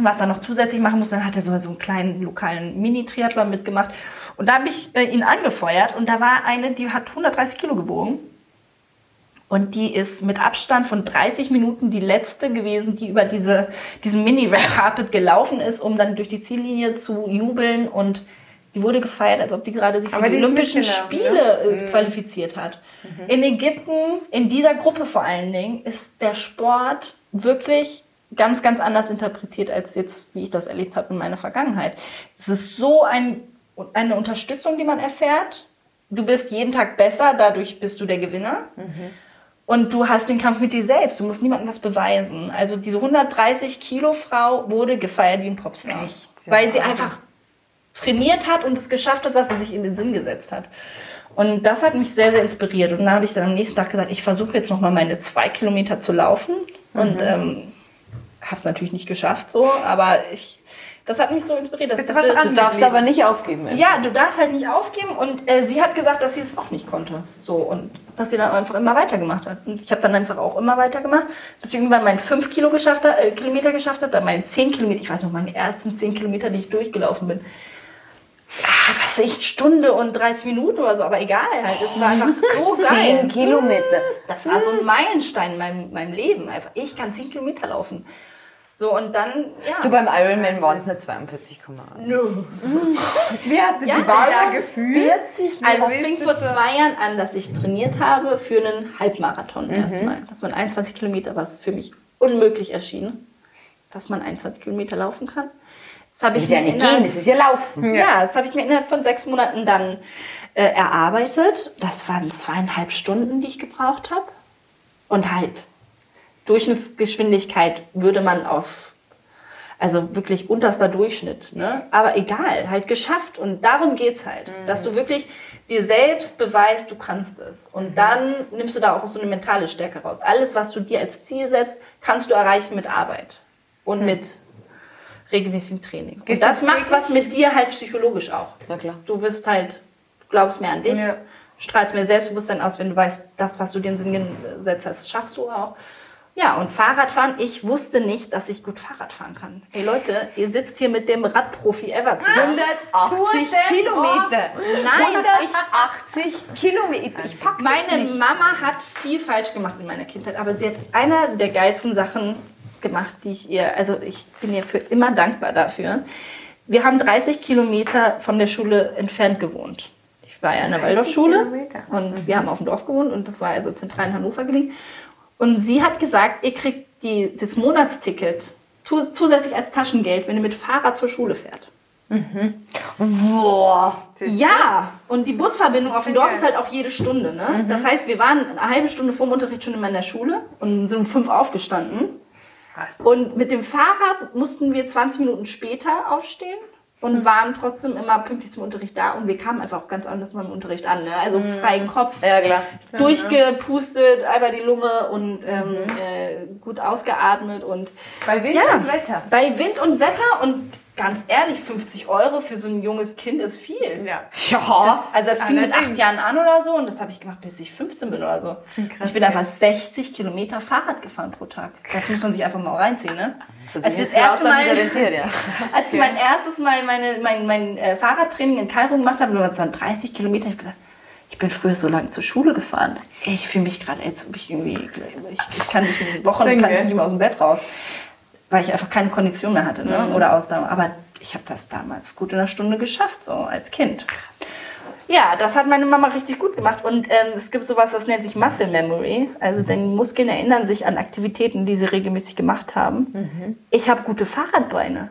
was er noch zusätzlich machen muss, dann hat er so, so einen kleinen lokalen Mini-Triathlon mitgemacht. Und da habe ich äh, ihn angefeuert und da war eine, die hat 130 Kilo gewogen und die ist mit Abstand von 30 Minuten die letzte gewesen, die über diese, diesen Mini-Red Carpet gelaufen ist, um dann durch die Ziellinie zu jubeln. Und die wurde gefeiert, als ob die gerade sich für die, die Olympischen Spiele ne? Qualifiziert hat. Mhm. In Ägypten, in dieser Gruppe vor allen Dingen, ist der Sport wirklich ganz, ganz anders interpretiert als jetzt, wie ich das erlebt habe in meiner Vergangenheit. Es ist so ein, eine Unterstützung, die man erfährt. Du bist jeden Tag besser, dadurch bist du der Gewinner. Mhm. Und du hast den Kampf mit dir selbst. Du musst niemandem was beweisen. Also diese 130 Kilo Frau wurde gefeiert wie ein Popstar. Echt? Weil sie einfach trainiert hat und es geschafft hat, was sie sich in den Sinn gesetzt hat. Und das hat mich sehr, sehr inspiriert. Und da habe ich dann am nächsten Tag gesagt, ich versuche jetzt nochmal meine zwei Kilometer zu laufen. Mhm. Und ähm, habe es natürlich nicht geschafft so, aber ich das hat mich so inspiriert. Das dran, du darfst aber nicht aufgeben. Ja, du darfst halt nicht aufgeben. Und äh, sie hat gesagt, dass sie es auch nicht konnte. So und dass sie dann einfach immer weitergemacht hat. Und ich habe dann einfach auch immer weitergemacht, bis ich irgendwann meinen 5 Kilo geschafft hat, äh, Kilometer geschafft habe, dann meinen 10 Kilometer, ich weiß noch, meine ersten 10 Kilometer, die ich durchgelaufen bin. Ja, was ich, Stunde und 30 Minuten oder so, aber egal halt. Es war einfach so geil. 10 Kilometer. Das war so ein Meilenstein in meinem, meinem Leben. Einfach, ich kann 10 Kilometer laufen. So, und dann, ja. Du beim Ironman waren es nur 42,8. No. Wie hast du ja, war da gefühlt? 40 Also es fing vor zwei Jahren an, dass ich trainiert habe für einen Halbmarathon mhm. erstmal. Das waren 21 Kilometer, was für mich unmöglich erschien, dass man 21 Kilometer laufen kann. Das habe ich ist ja nicht gehen, das ist ja laufen. Ja, das habe ich mir innerhalb von sechs Monaten dann äh, erarbeitet. Das waren zweieinhalb Stunden, die ich gebraucht habe. Und halt Durchschnittsgeschwindigkeit würde man auf, also wirklich unterster Durchschnitt, ne? Aber egal, halt geschafft. Und darum geht's halt. Mhm. Dass du wirklich dir selbst beweist, du kannst es. Und mhm. dann nimmst du da auch so eine mentale Stärke raus. Alles, was du dir als Ziel setzt, kannst du erreichen mit Arbeit. Und mhm. mit regelmäßigem Training. und das macht was mit dir halt psychologisch auch. Na klar. Du wirst halt, du glaubst mehr an dich, ja. strahlst mehr Selbstbewusstsein aus, wenn du weißt, das, was du dir in den Sinn gesetzt hast, schaffst du auch. Ja, und Fahrradfahren, ich wusste nicht, dass ich gut Fahrrad fahren kann. Ey Leute, ihr sitzt hier mit dem Radprofi ever zusammen. 180 Kilometer. Nein, 180 Kilometer. Ich pack Meine nicht. Mama hat viel falsch gemacht in meiner Kindheit, aber sie hat einer der geilsten Sachen gemacht, die ich ihr, also ich bin ihr für immer dankbar dafür. Wir haben 30 Kilometer von der Schule entfernt gewohnt. ich war ja in der Waldorfschule Kilometer. und wir haben auf dem Dorf gewohnt und das war also zentral in Hannover gelegen. Und sie hat gesagt, ihr kriegt die, das Monatsticket zusätzlich als Taschengeld, wenn ihr mit Fahrrad zur Schule fährt. Boah. Ja, und die Busverbindung auf dem Dorf geil. ist halt auch jede Stunde. Ne? Das heißt, wir waren eine halbe Stunde vor dem Unterricht schon immer in der Schule und sind um fünf aufgestanden. Und mit dem Fahrrad mussten wir 20 Minuten später aufstehen und waren trotzdem immer pünktlich zum Unterricht da. Und wir kamen einfach auch ganz anders mal im Unterricht an. Ne? Also freien Kopf, Ja, klar. durchgepustet, einmal die Lunge und ähm, äh, gut ausgeatmet und Bei Wind Ja. und Wetter. bei Wind und Wetter und ganz ehrlich, 50 Euro für so ein junges Kind ist viel. Ja. Ja. Also das fing mit acht Jahren an oder so und das habe ich gemacht, bis ich 15 bin oder so. Und ich bin einfach 60 Kilometer Fahrrad gefahren pro Tag. Das muss man sich einfach mal reinziehen, ne? Als ich das erste Mal, ja. als ich mein erstes Mal meine, mein, mein äh, Fahrradtraining in Kairo gemacht habe, waren es dann 30 Kilometer, ich gedacht, ich bin früher so lange zur Schule gefahren. Ich fühle mich gerade, als ob ich irgendwie, ich, ich kann nicht in Wochen Schön, kann ich nicht mehr aus dem Bett raus, weil ich einfach keine Kondition mehr hatte, ne? oder Ausdauer. Aber ich habe das damals gut in einer Stunde geschafft, so als Kind. Ja, das hat meine Mama richtig gut gemacht. Und ähm, es gibt sowas, das nennt sich Muscle Memory. Also deine Muskeln erinnern sich an Aktivitäten, die sie regelmäßig gemacht haben. Ich habe gute Fahrradbeine.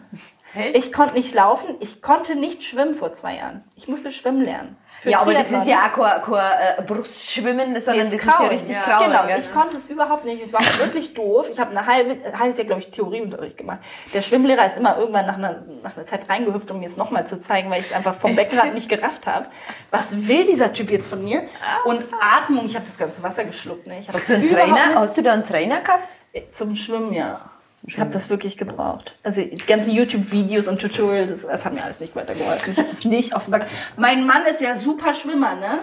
Ich konnte nicht laufen, ich konnte nicht schwimmen vor zwei Jahren. Ich musste schwimmen lernen. Für Ja, aber das ist ja auch kein, kein äh, Brustschwimmen, sondern Nee, das ist ist ja richtig Ja. Kraul. Genau, gell? ich konnte es überhaupt nicht. Ich war wirklich doof. Ich habe ein halbe, ein halbes Jahr, glaube ich, Theorieunterricht gemacht. Der Schwimmlehrer ist immer irgendwann nach einer, nach einer Zeit reingehüpft, um mir es nochmal zu zeigen, weil ich es einfach vom Beckenrand nicht gerafft habe. Was will dieser Typ jetzt von mir? Und Atmung, ich habe das ganze Wasser geschluckt. Ne? Hast du einen Trainer? Hast du da einen Trainer gehabt? Zum Schwimmen, ja. Ich habe das wirklich gebraucht. Also die ganzen YouTube-Videos und Tutorials, das, das hat mir alles nicht weitergeholfen. Ich habe das nicht auf dem. Mein Mann ist ja super Schwimmer, ne?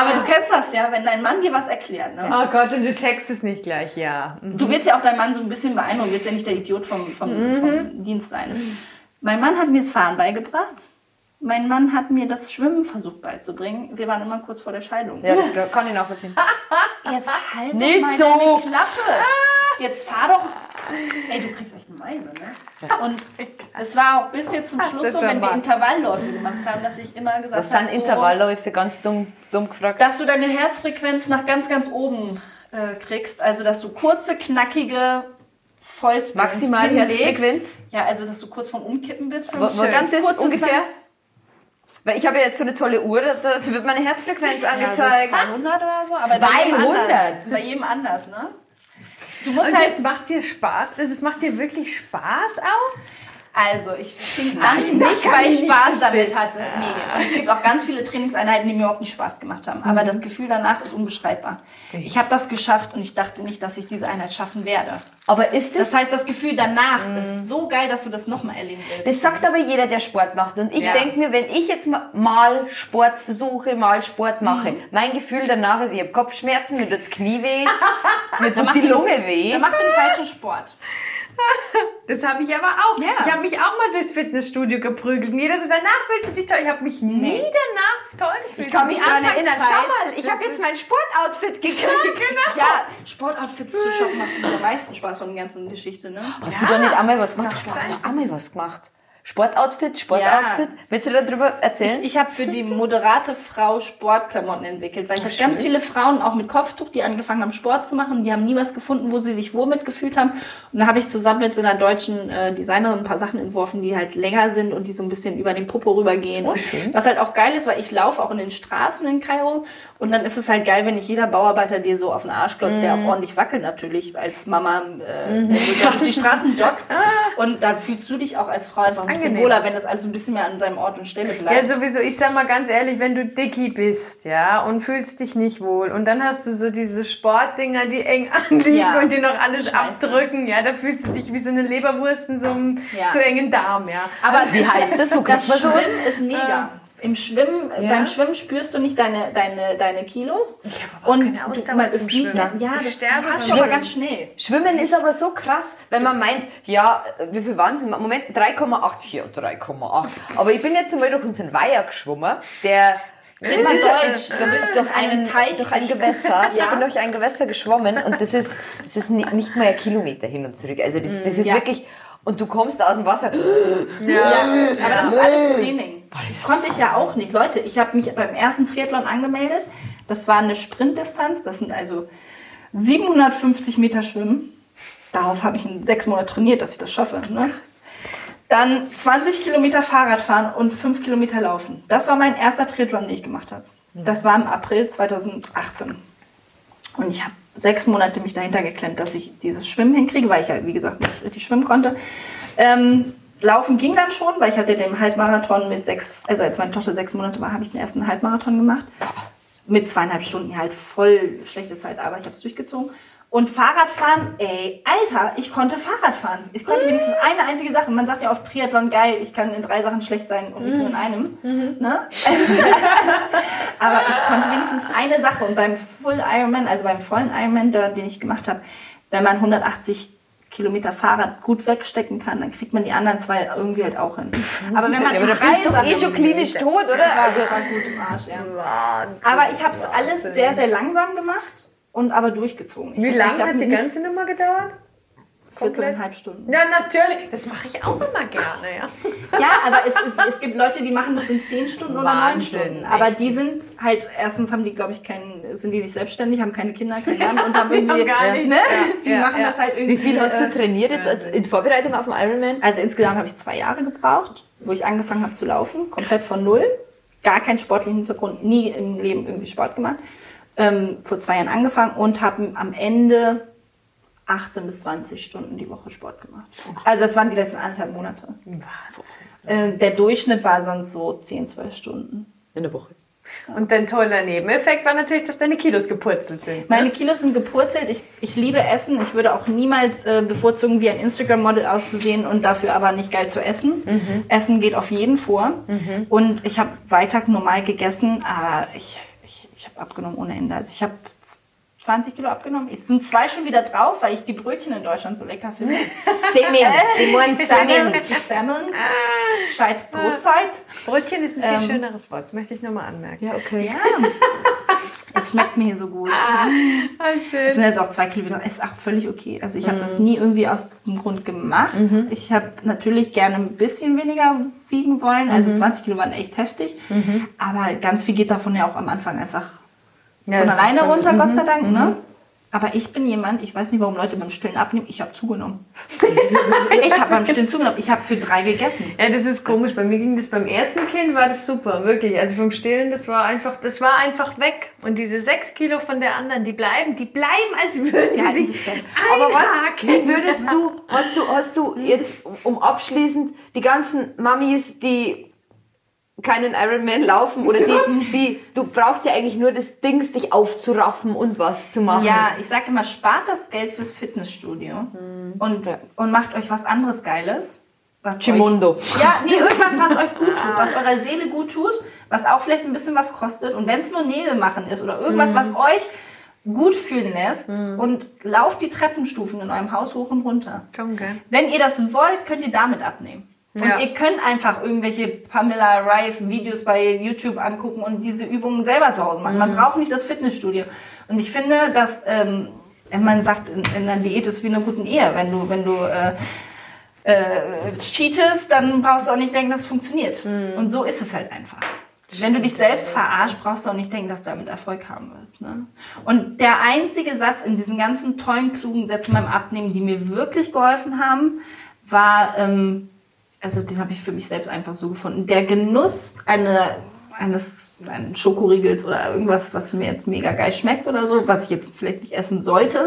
Aber du kennst das ja, wenn dein Mann dir was erklärt, ne? Oh Gott, und du checkst es nicht gleich, ja. Du willst ja auch deinen Mann so ein bisschen beeindrucken, du willst ja nicht der Idiot vom, vom, vom Dienst sein. Mein Mann hat mir das Fahren beigebracht. Mein Mann hat mir das Schwimmen versucht beizubringen. Wir waren immer kurz vor der Scheidung. Ja, das kann ich nachvollziehen. Jetzt halt Nicht doch mal so. deine Klappe. Jetzt fahr doch. Ey, du kriegst echt eine Meise, ne? Und es war auch bis jetzt zum Schluss so, wenn wir. Intervallläufe gemacht haben, dass ich immer gesagt Was sind habe, so, Intervallläufe? Ganz dumm, dumm gefragt. dass du deine Herzfrequenz nach ganz, ganz oben äh, kriegst. Also, dass du kurze, knackige Vollsprints Maximal. Herzfrequenz? Ja, also, dass du kurz vorm Umkippen bist. Was, was ist das ungefähr? Zeit. Weil ich habe ja jetzt so eine tolle Uhr, da, da wird meine Herzfrequenz Ja, so angezeigt. 200 oder so. Aber Bei jedem 200? anders, bei jedem anders, ne? Du musst Und halt das macht dir Spaß? Also Das macht dir wirklich Spaß auch? Also, ich fing Nein, an, das nicht, weil ich Spaß damit hatte. Nee. Und es gibt auch ganz viele Trainingseinheiten, die mir überhaupt nicht Spaß gemacht haben. Aber das Gefühl danach ist unbeschreibbar. Ich habe das geschafft und ich dachte nicht, dass ich diese Einheit schaffen werde. Aber ist das, Das heißt, das Gefühl danach ist so geil, dass du das nochmal erleben willst. das sagt aber jeder, der Sport macht. Und ich Ja. denke mir, wenn ich jetzt ma- mal Sport versuche, mal Sport mache, mein Gefühl danach ist, ich habe Kopfschmerzen, mir tut das Knie weh, mir tut die du- Lunge weh. Dann machst du den falschen Sport. Das habe ich aber auch. Ja. Ich habe mich auch mal durchs Fitnessstudio geprügelt. Jeder so, danach fühlst du dich toll. Ich habe mich nie danach toll gefühlt. Ich kann mich daran erinnern, schau mal, ich habe jetzt mein Sportoutfit gekriegt. Ja, Sportoutfits zu shoppen macht am meisten Spaß von der ganzen Geschichte, ne? Hast du da nicht einmal was gemacht? Du hast doch da einmal was gemacht. Sportoutfit, Sportoutfit. Willst du darüber erzählen? Ich, ich habe für die moderate Frau Sportklamotten entwickelt, weil ich habe ganz viele Frauen auch mit Kopftuch, die angefangen haben Sport zu machen, die haben nie was gefunden, wo sie sich wohl mitgefühlt haben. Und da habe ich zusammen mit so einer deutschen äh, Designerin ein paar Sachen entworfen, die halt länger sind und die so ein bisschen über den Popo rübergehen. und was halt auch geil ist, weil ich laufe auch in den Straßen in Kairo und dann ist es halt geil, wenn nicht jeder Bauarbeiter dir so auf den Arsch klotzt, der auch ordentlich wackelt natürlich als Mama, äh, wenn du da durch die Straßen joggst. Und dann fühlst du dich auch als Frau einfach ein bisschen wohler, wenn das alles ein bisschen mehr an seinem Ort und Stelle bleibt. Ja, sowieso. Ich sag mal ganz ehrlich, wenn du dicky bist, ja, und fühlst dich nicht wohl und dann hast du so diese Sportdinger, die eng anliegen Ja. und die noch alles Scheiße. abdrücken, ja, da fühlst du dich wie so eine Leberwurst in so einem Ja. zu engen Darm, ja. Aber Wie heißt das? Wo das man? Schwimmen ist mega. Im Schwimmen, Ja? beim Schwimmen spürst du nicht deine, deine, deine Kilos. Ich habe und keine Ausdauer man, zum sieht, Schwimmen. ja, Ich das sterbe hast du aber ganz schnell. Schwimmen ist aber so krass, wenn man meint, ja, wie viel waren es? im Moment 3,8, hier 3,8. Aber ich bin jetzt einmal durch unseren Weiher geschwommen, der das ist Deutsch. Ein, du bist durch Einen Teich durch ein Gewässer. Ich Ja. bin durch ein Gewässer geschwommen und das ist, das ist ni- nicht mal ein Kilometer hin und zurück. Also das, das ist Ja. wirklich, und du kommst aus dem Wasser. Ja, aber das ist alles Training. Das konnte ich ja auch nicht. Leute, ich habe mich beim ersten Triathlon angemeldet. Das war eine Sprintdistanz. Das sind also 750 Meter Schwimmen. Darauf habe ich in sechs Monaten trainiert, dass ich das schaffe. Ne? Dann 20 Kilometer Fahrradfahren und 5 Kilometer Laufen. Das war mein erster Triathlon, den ich gemacht habe. Das war im April 2018. Und ich habe sechs Monate mich dahinter geklemmt, dass ich dieses Schwimmen hinkriege, weil ich ja, wie gesagt, nicht richtig schwimmen konnte. Ähm, Laufen ging dann schon, weil ich hatte den Halbmarathon mit sechs, also als meine Tochter sechs Monate war, habe ich den ersten Halbmarathon gemacht. Mit zweieinhalb Stunden halt voll schlechte Zeit, aber ich habe es durchgezogen. Und Fahrradfahren, ey, Alter, ich konnte Fahrrad fahren. Ich konnte wenigstens eine einzige Sache. Man sagt ja oft Triathlon geil, ich kann in drei Sachen schlecht sein und nicht nur in einem. Ne? Aber ich konnte wenigstens eine Sache. Und beim Full Ironman, also beim vollen Ironman, den ich gemacht habe, wenn man 180 Kilometer Fahrrad gut wegstecken kann, dann kriegt man die anderen zwei irgendwie halt auch hin. Aber wenn man Ja, aber da drei bist du doch eh schon klinisch tot, oder? War, Also, war gut im Arsch, ja. Aber ich habe es alles sehr, sehr langsam gemacht und aber durchgezogen. Ich, Wie lange hat die ganze Nummer gedauert? 14,5 Stunden. Ja, natürlich. Das mache ich auch immer gerne, ja. Ja, aber es, es, es gibt Leute, die machen das in 10 Stunden oder 9 Wahnsinn, Stunden. Aber echt. die sind halt, erstens haben die, glaube ich, keinen, sind die nicht selbstständig, haben keine Kinder, keinen Mann und haben irgendwie, gar nicht. ne? Die Ja, machen ja. das halt irgendwie. wie viel hast du äh, trainiert jetzt als- in Vorbereitung auf den Ironman? Also insgesamt habe ich zwei Jahre gebraucht, wo ich angefangen habe zu laufen, komplett von null. Gar keinen sportlichen Hintergrund, nie im Leben irgendwie Sport gemacht. Ähm, vor zwei Jahren angefangen und habe am Ende 18 bis 20 Stunden die Woche Sport gemacht. Also das waren die letzten anderthalb Monate. Äh, der Durchschnitt war sonst so 10, 12 Stunden. In der Woche. Und dein toller Nebeneffekt war natürlich, dass deine Kilos gepurzelt sind. Meine Kilos sind gepurzelt. Ich, ich liebe Essen. Ich würde auch niemals äh, bevorzugen, wie ein Instagram-Model auszusehen und dafür aber nicht geil zu essen. Essen geht auf jeden vor. Und ich habe weiter normal gegessen, aber ich, ich, ich habe abgenommen ohne Ende. Also ich habe 20 Kilo abgenommen. Es sind zwei schon wieder drauf, weil ich die Brötchen in Deutschland so lecker finde. Die meinen Semen. Die Semmeln, scheiß Brotzeit. Brötchen ist ein viel Ähm. schöneres Wort, das möchte ich nochmal anmerken. Ja, okay. Ja. Es schmeckt mir hier so gut. Ah, Es schön. sind jetzt auch zwei Kilo wieder. Ist auch völlig okay. Also ich habe das nie irgendwie aus diesem Grund gemacht. Ich habe natürlich gerne ein bisschen weniger wiegen wollen. Also 20 Kilo waren echt heftig. Aber ganz viel geht davon ja auch am Anfang einfach Ja, von alleine runter, Gott sei Dank. Ne? Aber ich bin jemand, ich weiß nicht, warum Leute beim Stillen abnehmen. Ich habe zugenommen. ich habe beim Stillen zugenommen. Ich habe für drei gegessen. Ja, das ist komisch. Bei mir ging das beim ersten Kind, war das super, wirklich. Also vom Stillen, das war einfach, das war einfach weg. Und diese sechs Kilo von der anderen, die bleiben, die bleiben, als würden Die die halten sich fest. Aber was, wie würdest du, hast du, hast du jetzt, um abschließend, die ganzen Mamis, die keinen Ironman laufen oder die, die, du brauchst ja eigentlich nur das Dings, dich aufzuraffen und was zu machen. Ja, ich sage immer, spart das Geld fürs Fitnessstudio und, und macht euch was anderes Geiles. Was Chimondo. Euch, ja, nee, irgendwas, was euch gut tut, was eurer Seele gut tut, was auch vielleicht ein bisschen was kostet. Und wenn es nur Nägel machen ist oder irgendwas, was euch gut fühlen lässt und lauft die Treppenstufen in eurem Haus hoch und runter. Schon, gell? Wenn ihr das wollt, könnt ihr damit abnehmen. Und Ja. ihr könnt einfach irgendwelche Pamela Rife Videos bei YouTube angucken und diese Übungen selber zu Hause machen. Man braucht nicht das Fitnessstudio. Und ich finde, dass ähm, wenn man sagt, in, in einer Diät ist wie in einer guten Ehe. Wenn du, wenn du äh, äh, cheatest, dann brauchst du auch nicht denken, dass es funktioniert. Und so ist es halt einfach. Wenn du dich selbst verarschst, brauchst du auch nicht denken, dass du damit Erfolg haben wirst. Ne? Und der einzige Satz in diesen ganzen tollen, klugen Sätzen beim Abnehmen, die mir wirklich geholfen haben, war, ähm, also den habe ich für mich selbst einfach so gefunden, der Genuss eine, eines einen Schokoriegels oder irgendwas, was mir jetzt mega geil schmeckt oder so, was ich jetzt vielleicht nicht essen sollte.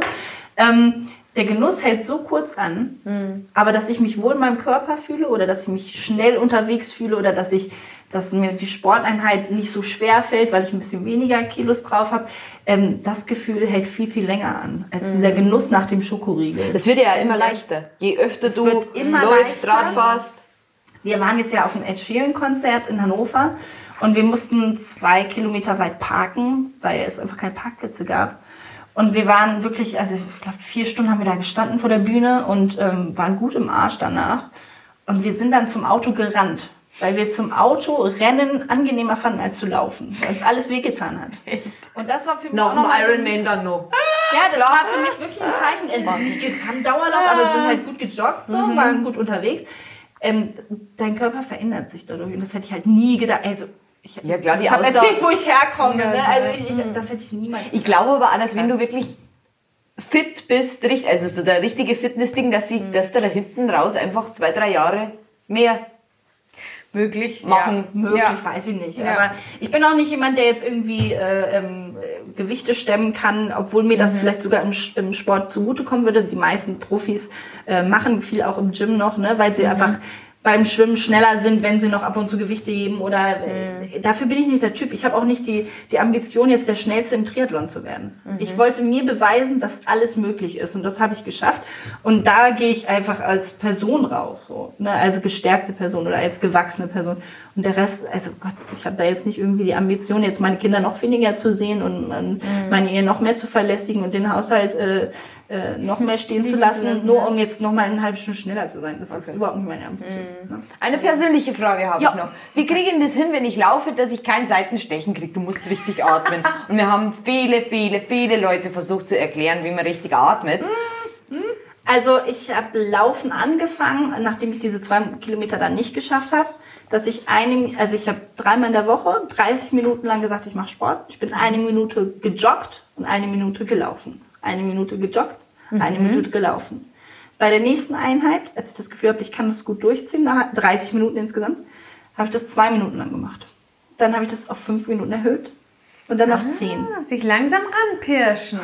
Ähm, der Genuss hält so kurz an, aber dass ich mich wohl in meinem Körper fühle oder dass ich mich schnell unterwegs fühle oder dass ich, dass mir die Sporteinheit nicht so schwer fällt, weil ich ein bisschen weniger Kilos drauf habe, ähm, das Gefühl hält viel, viel länger an als dieser Genuss nach dem Schokoriegel. Das wird ja immer leichter. Je öfter Es du läufst. Rad fährst. Wir waren jetzt ja auf dem Ed Sheeran Konzert in Hannover und wir mussten zwei Kilometer weit parken, weil es einfach keine Parkplätze gab. Und wir waren wirklich, also ich glaube, vier Stunden haben wir da gestanden vor der Bühne und ähm, waren gut im Arsch danach. Und wir sind dann zum Auto gerannt, weil wir zum Auto rennen angenehmer fanden als zu laufen, weil uns alles wehgetan hat. Und das war für mich noch ein- Ironman dann noch. ja, das war für mich wirklich ein Zeichen. Wir sind nicht gerannt, Dauerlauf, aber wir sind halt gut gejoggt, so, waren gut unterwegs. Ähm, dein Körper verändert sich dadurch. Und das hätte ich halt nie gedacht. Also, ich, Ja, klar, ich habe erzählt, wo ich herkomme. Ja, ne? Also ich, ich, das hätte ich niemals Ich glaube aber auch, dass wenn du wirklich fit bist, also so der richtige Fitness-Ding, dass, sie, dass da, da hinten raus einfach zwei, drei Jahre mehr Möglich. machen. Möglich, Ja. weiß ich nicht. Ja. Aber ich bin auch nicht jemand, der jetzt irgendwie äh, ähm, äh, Gewichte stemmen kann, obwohl mir das vielleicht sogar im, im Sport zugutekommen würde. Die meisten Profis äh, machen viel auch im Gym noch, ne, weil sie einfach beim Schwimmen schneller sind, wenn sie noch ab und zu Gewichte heben oder äh, dafür bin ich nicht der Typ. Ich habe auch nicht die, die Ambition, jetzt der Schnellste im Triathlon zu werden. Ich wollte mir beweisen, dass alles möglich ist und das habe ich geschafft. Und da gehe ich einfach als Person raus, so, ne? als gestärkte Person oder als gewachsene Person. Und der Rest, also Gott, ich habe da jetzt nicht irgendwie die Ambition, jetzt meine Kinder noch weniger zu sehen und ähm, meine Ehe noch mehr zu verlässlichen und den Haushalt äh, äh, noch mehr stehen zu lassen, nur um jetzt noch mal eine halbe Stunde schneller zu sein. Das ist überhaupt nicht meine Ambition. Ne? Eine persönliche Frage habe Ja. ich noch. Wie kriege ich denn das hin, wenn ich laufe, dass ich kein Seitenstechen kriege? Du musst richtig atmen. Und wir haben viele, viele, viele Leute versucht zu erklären, wie man richtig atmet. Also ich habe Laufen angefangen, nachdem ich diese zwei Kilometer dann nicht geschafft habe, dass ich eine, also ich habe dreimal in der Woche 30 Minuten lang gesagt, ich mache Sport. Ich bin eine Minute gejoggt und eine Minute gelaufen. Eine Minute gejoggt, eine Minute gelaufen. Bei der nächsten Einheit, als ich das Gefühl habe, ich kann das gut durchziehen, nach 30 Minuten insgesamt, habe ich das zwei Minuten lang gemacht. Dann habe ich das auf fünf Minuten erhöht und dann auf zehn. Sich langsam ranpirschen.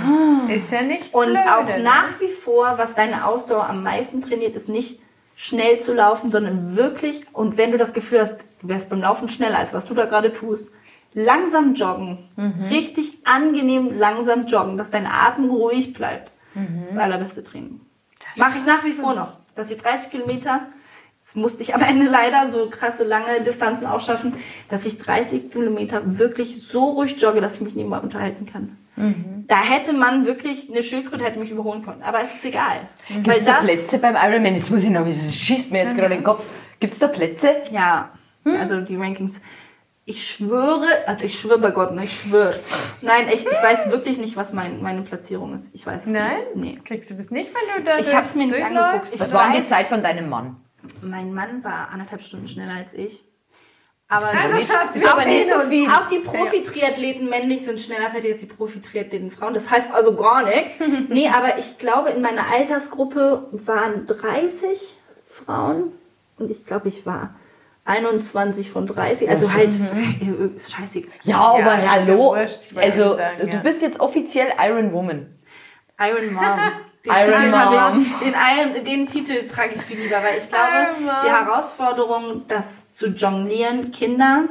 Ist ja nicht Und blöde, auch ne? nach wie vor, was deine Ausdauer am meisten trainiert, ist nicht schnell zu laufen, sondern wirklich, und wenn du das Gefühl hast, du wärst beim Laufen schneller, als was du da gerade tust, langsam joggen. Richtig angenehm langsam joggen, dass dein Atem ruhig bleibt. Das ist das allerbeste Training. Mache ich nach wie vor noch. Dass ich 30 Kilometer, das musste ich am Ende leider so krasse lange Distanzen auch schaffen, dass ich 30 Kilometer wirklich so ruhig jogge, dass ich mich mal unterhalten kann. Da hätte man wirklich, eine Schildkröte hätte mich überholen können. Aber es ist egal. Gibt Weil es da Plätze beim Ironman? Jetzt muss ich noch, es schießt mir jetzt gerade den Kopf. Gibt es da Plätze? ja, also die Rankings. Ich schwöre, also ich schwöre bei Gott, ne, ich schwöre. Nein, ich, ich weiß wirklich nicht, was mein, meine Platzierung ist. Ich weiß es Nein? nicht. Nee. Kriegst du das nicht, wenn du da Ich habe es mir nicht angeguckt. Ich Was war denn die Zeit von deinem Mann? mein Mann war anderthalb Stunden schneller als ich. Aber Also, Nicht- Schatz, ist aber nicht so viel. Auch die Profi-Triathleten männlich sind schneller fertig als die Profi-Triathleten Frauen. Das heißt also gar nichts. Nee, aber ich glaube, in meiner Altersgruppe waren 30 Frauen und ich glaube, ich war 21 von 30. Also halt, ist scheißegal. Ja, aber Ja, hallo. wurscht, also, sagen, du ja. bist jetzt offiziell Iron Woman. Iron Mom. Den Iron Mom. Den, Iron, den Titel trage ich viel lieber, weil ich glaube, die Herausforderung, das zu jonglieren, Kinder,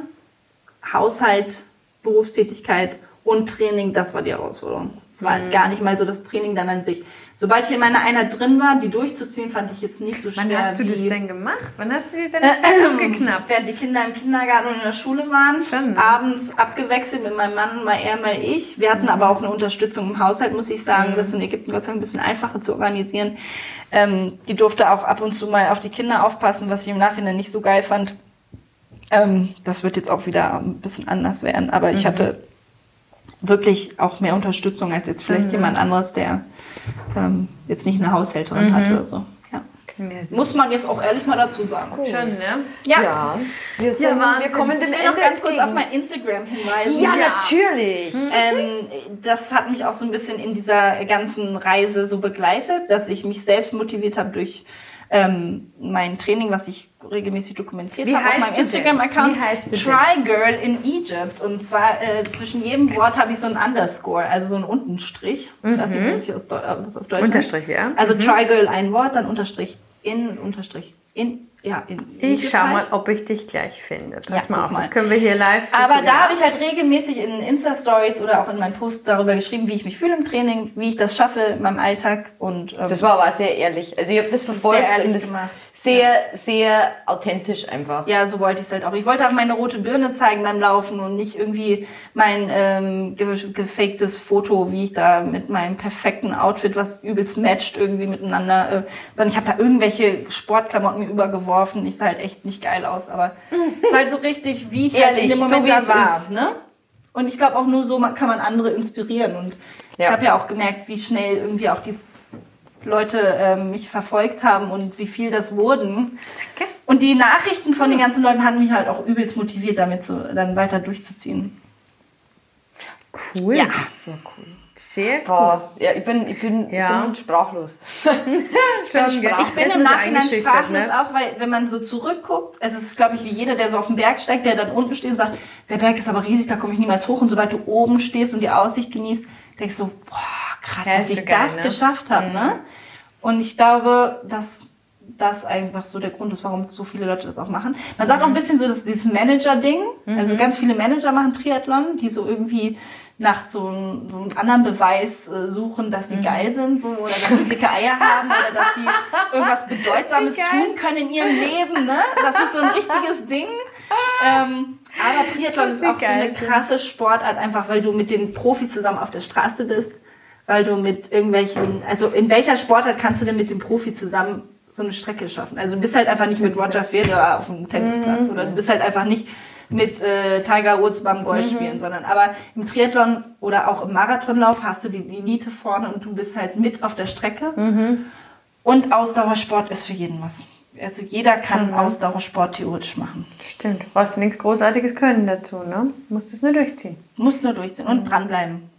Haushalt, Berufstätigkeit und Training, das war die Herausforderung. Es war Mhm. gar nicht mal so das Training dann an sich. Sobald ich in meiner Einheit drin war, die durchzuziehen, fand ich jetzt nicht so schwer. Wann hast du das denn gemacht? Wann hast du dir deine Zeit abgeknappt? Während die Kinder im Kindergarten und in der Schule waren, Schon, ne? abends abgewechselt mit meinem Mann, mal er, mal ich. Wir hatten aber auch eine Unterstützung im Haushalt, muss ich sagen. Mhm. Das ist in Ägypten Gott sei Dank ein bisschen einfacher zu organisieren. Ähm, die durfte auch ab und zu mal auf die Kinder aufpassen, was ich im Nachhinein nicht so geil fand. Ähm, das wird jetzt auch wieder ein bisschen anders werden. Aber Mhm. ich hatte wirklich auch mehr Unterstützung als jetzt Mhm. vielleicht jemand anderes, der ähm, jetzt nicht eine Haushälterin Mhm. hat oder so. Ja. Muss man jetzt auch ehrlich mal dazu sagen. Schon, ne? Ja. Wir, sind, wir Wahnsinn. kommen dem Ich will Ende noch ganz kurz entgegen. auf mein Instagram hinweisen. Ja, natürlich. Ähm, das hat mich auch so ein bisschen in dieser ganzen Reise so begleitet, dass ich mich selbst motiviert habe durch ähm, mein Training, was ich regelmäßig dokumentiert habe auf meinem? Instagram-Account. Wie heißt du denn? Try Girl in Egypt. Und zwar äh, zwischen jedem Wort habe ich so ein Underscore, also so einen Untenstrich. Ich weiß nicht, wie man aus Deu das auf Deutsch. Unterstrich, ja. Also Try Girl ein Wort, dann Unterstrich in, Unterstrich in, ja, in. Ich Egypt schau halt. mal, ob ich dich gleich finde. Pass Ja, mal auf, mal. das können wir hier live. Aber da habe ich halt regelmäßig in Insta-Stories oder auch in meinen Posts darüber geschrieben, wie ich mich fühle im Training, wie ich das schaffe in meinem Alltag und ähm, Das war aber sehr ehrlich. Also ich habe das verfolgt sehr ehrlich gemacht. sehr, sehr authentisch einfach. ja, so wollte ich es halt auch. Ich wollte auch meine rote Birne zeigen beim Laufen und nicht irgendwie mein ähm, ge gefaktes Foto, wie ich da mit meinem perfekten Outfit, was übelst matcht, irgendwie miteinander, äh, sondern ich habe da irgendwelche Sportklamotten mir übergeworfen. Ich sah halt echt nicht geil aus, aber es war halt so richtig, wie ich halt Ehrlich, in dem so Moment wie da war. ist. Ne? Und ich glaube auch nur so kann man andere inspirieren. Und ich Ja. habe ja auch gemerkt, wie schnell irgendwie auch die Leute äh, mich verfolgt haben und wie viel das wurden. Und die Nachrichten von den ganzen Leuten haben mich halt auch übelst motiviert, damit zu, dann weiter durchzuziehen. Cool. Ja. Sehr cool. Sehr cool. Boah, ja, ich bin, ich bin, Ja. ich bin sprachlos. Schon, gell? Ich bin im Nachhinein sprachlos ne? auch, weil wenn man so zurückguckt, es ist, glaube ich, wie jeder, der so auf dem Berg steigt, der dann unten steht und sagt, der Berg ist aber riesig, da komme ich niemals hoch. Und sobald du oben stehst und die Aussicht genießt, denkst du, boah, krass, Ja, dass ich geil, das ne? geschafft habe. Ne? Und ich glaube, dass das einfach so der Grund ist, warum so viele Leute das auch machen. Man sagt auch ein bisschen so, dass dieses Manager-Ding, also ganz viele Manager machen Triathlon, die so irgendwie nach so, einem- so einem anderen Beweis äh, suchen, dass sie geil sind, so, oder dass sie dicke Eier haben, oder dass sie irgendwas Bedeutsames tun können in ihrem Leben, ne? Das ist so ein richtiges Ding. Ähm, aber Triathlon ist auch so eine krasse Sportart, einfach weil du mit den Profis zusammen auf der Straße bist, weil du mit irgendwelchen, also in welcher Sportart kannst du denn mit dem Profi zusammen so eine Strecke schaffen? Also du bist halt einfach nicht mit Roger Federer auf dem Tennisplatz oder du bist halt einfach nicht mit äh, Tiger Woods beim Golf spielen, sondern aber im Triathlon oder auch im Marathonlauf hast du die Elite vorne und du bist halt mit auf der Strecke. Und Ausdauersport ist für jeden was. Also jeder kann Ausdauersport theoretisch machen. Stimmt. Brauchst du nichts Großartiges können dazu, ne? Musst es nur durchziehen. Muss nur durchziehen und dranbleiben.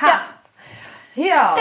Ha! Ja,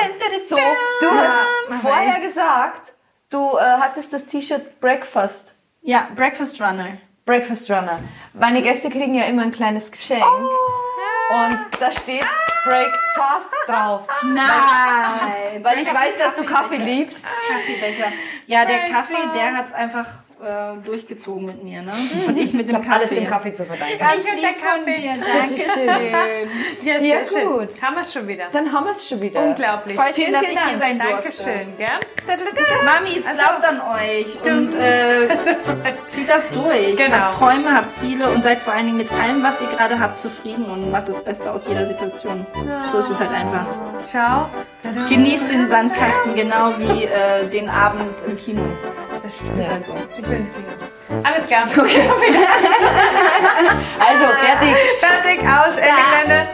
so, du hast vorher gesagt, du äh, hattest das T-Shirt Breakfast. Ja, Breakfast Runner. Breakfast Runner. Meine Gäste kriegen ja immer ein kleines Geschenk. Und da steht Breakfast drauf. Nein! Weil ich weiß, dass du Kaffee liebst. Kaffeebecher. Ja, der Kaffee, der hat's einfach äh, durchgezogen mit mir, ne? Und ich mit Ich dem habe Kaffee. alles dem Kaffee zu verdanken. Ganz Ich lieb der von Kaffee. dir. Bitteschön. Dankeschön. Ja, Ja, gut. Haben wir es schon wieder. Dann haben wir es schon wieder. Unglaublich. Voll schön, vielen, dass vielen ich hier Dank. sein durfte. Dankeschön, gell? Mamis, glaubt an euch und äh, zieht das durch. Genau. Habt Träume, habt Ziele und seid vor allen Dingen mit allem, was ihr gerade habt, zufrieden und macht das Beste aus jeder Situation. So ist es halt einfach. Ciao. Genießt den Sandkasten genau wie äh, den Abend im Kino. Das stimmt. Ist halt so. Alles klar. Okay. Also, fertig. Fertig, aus, Ende,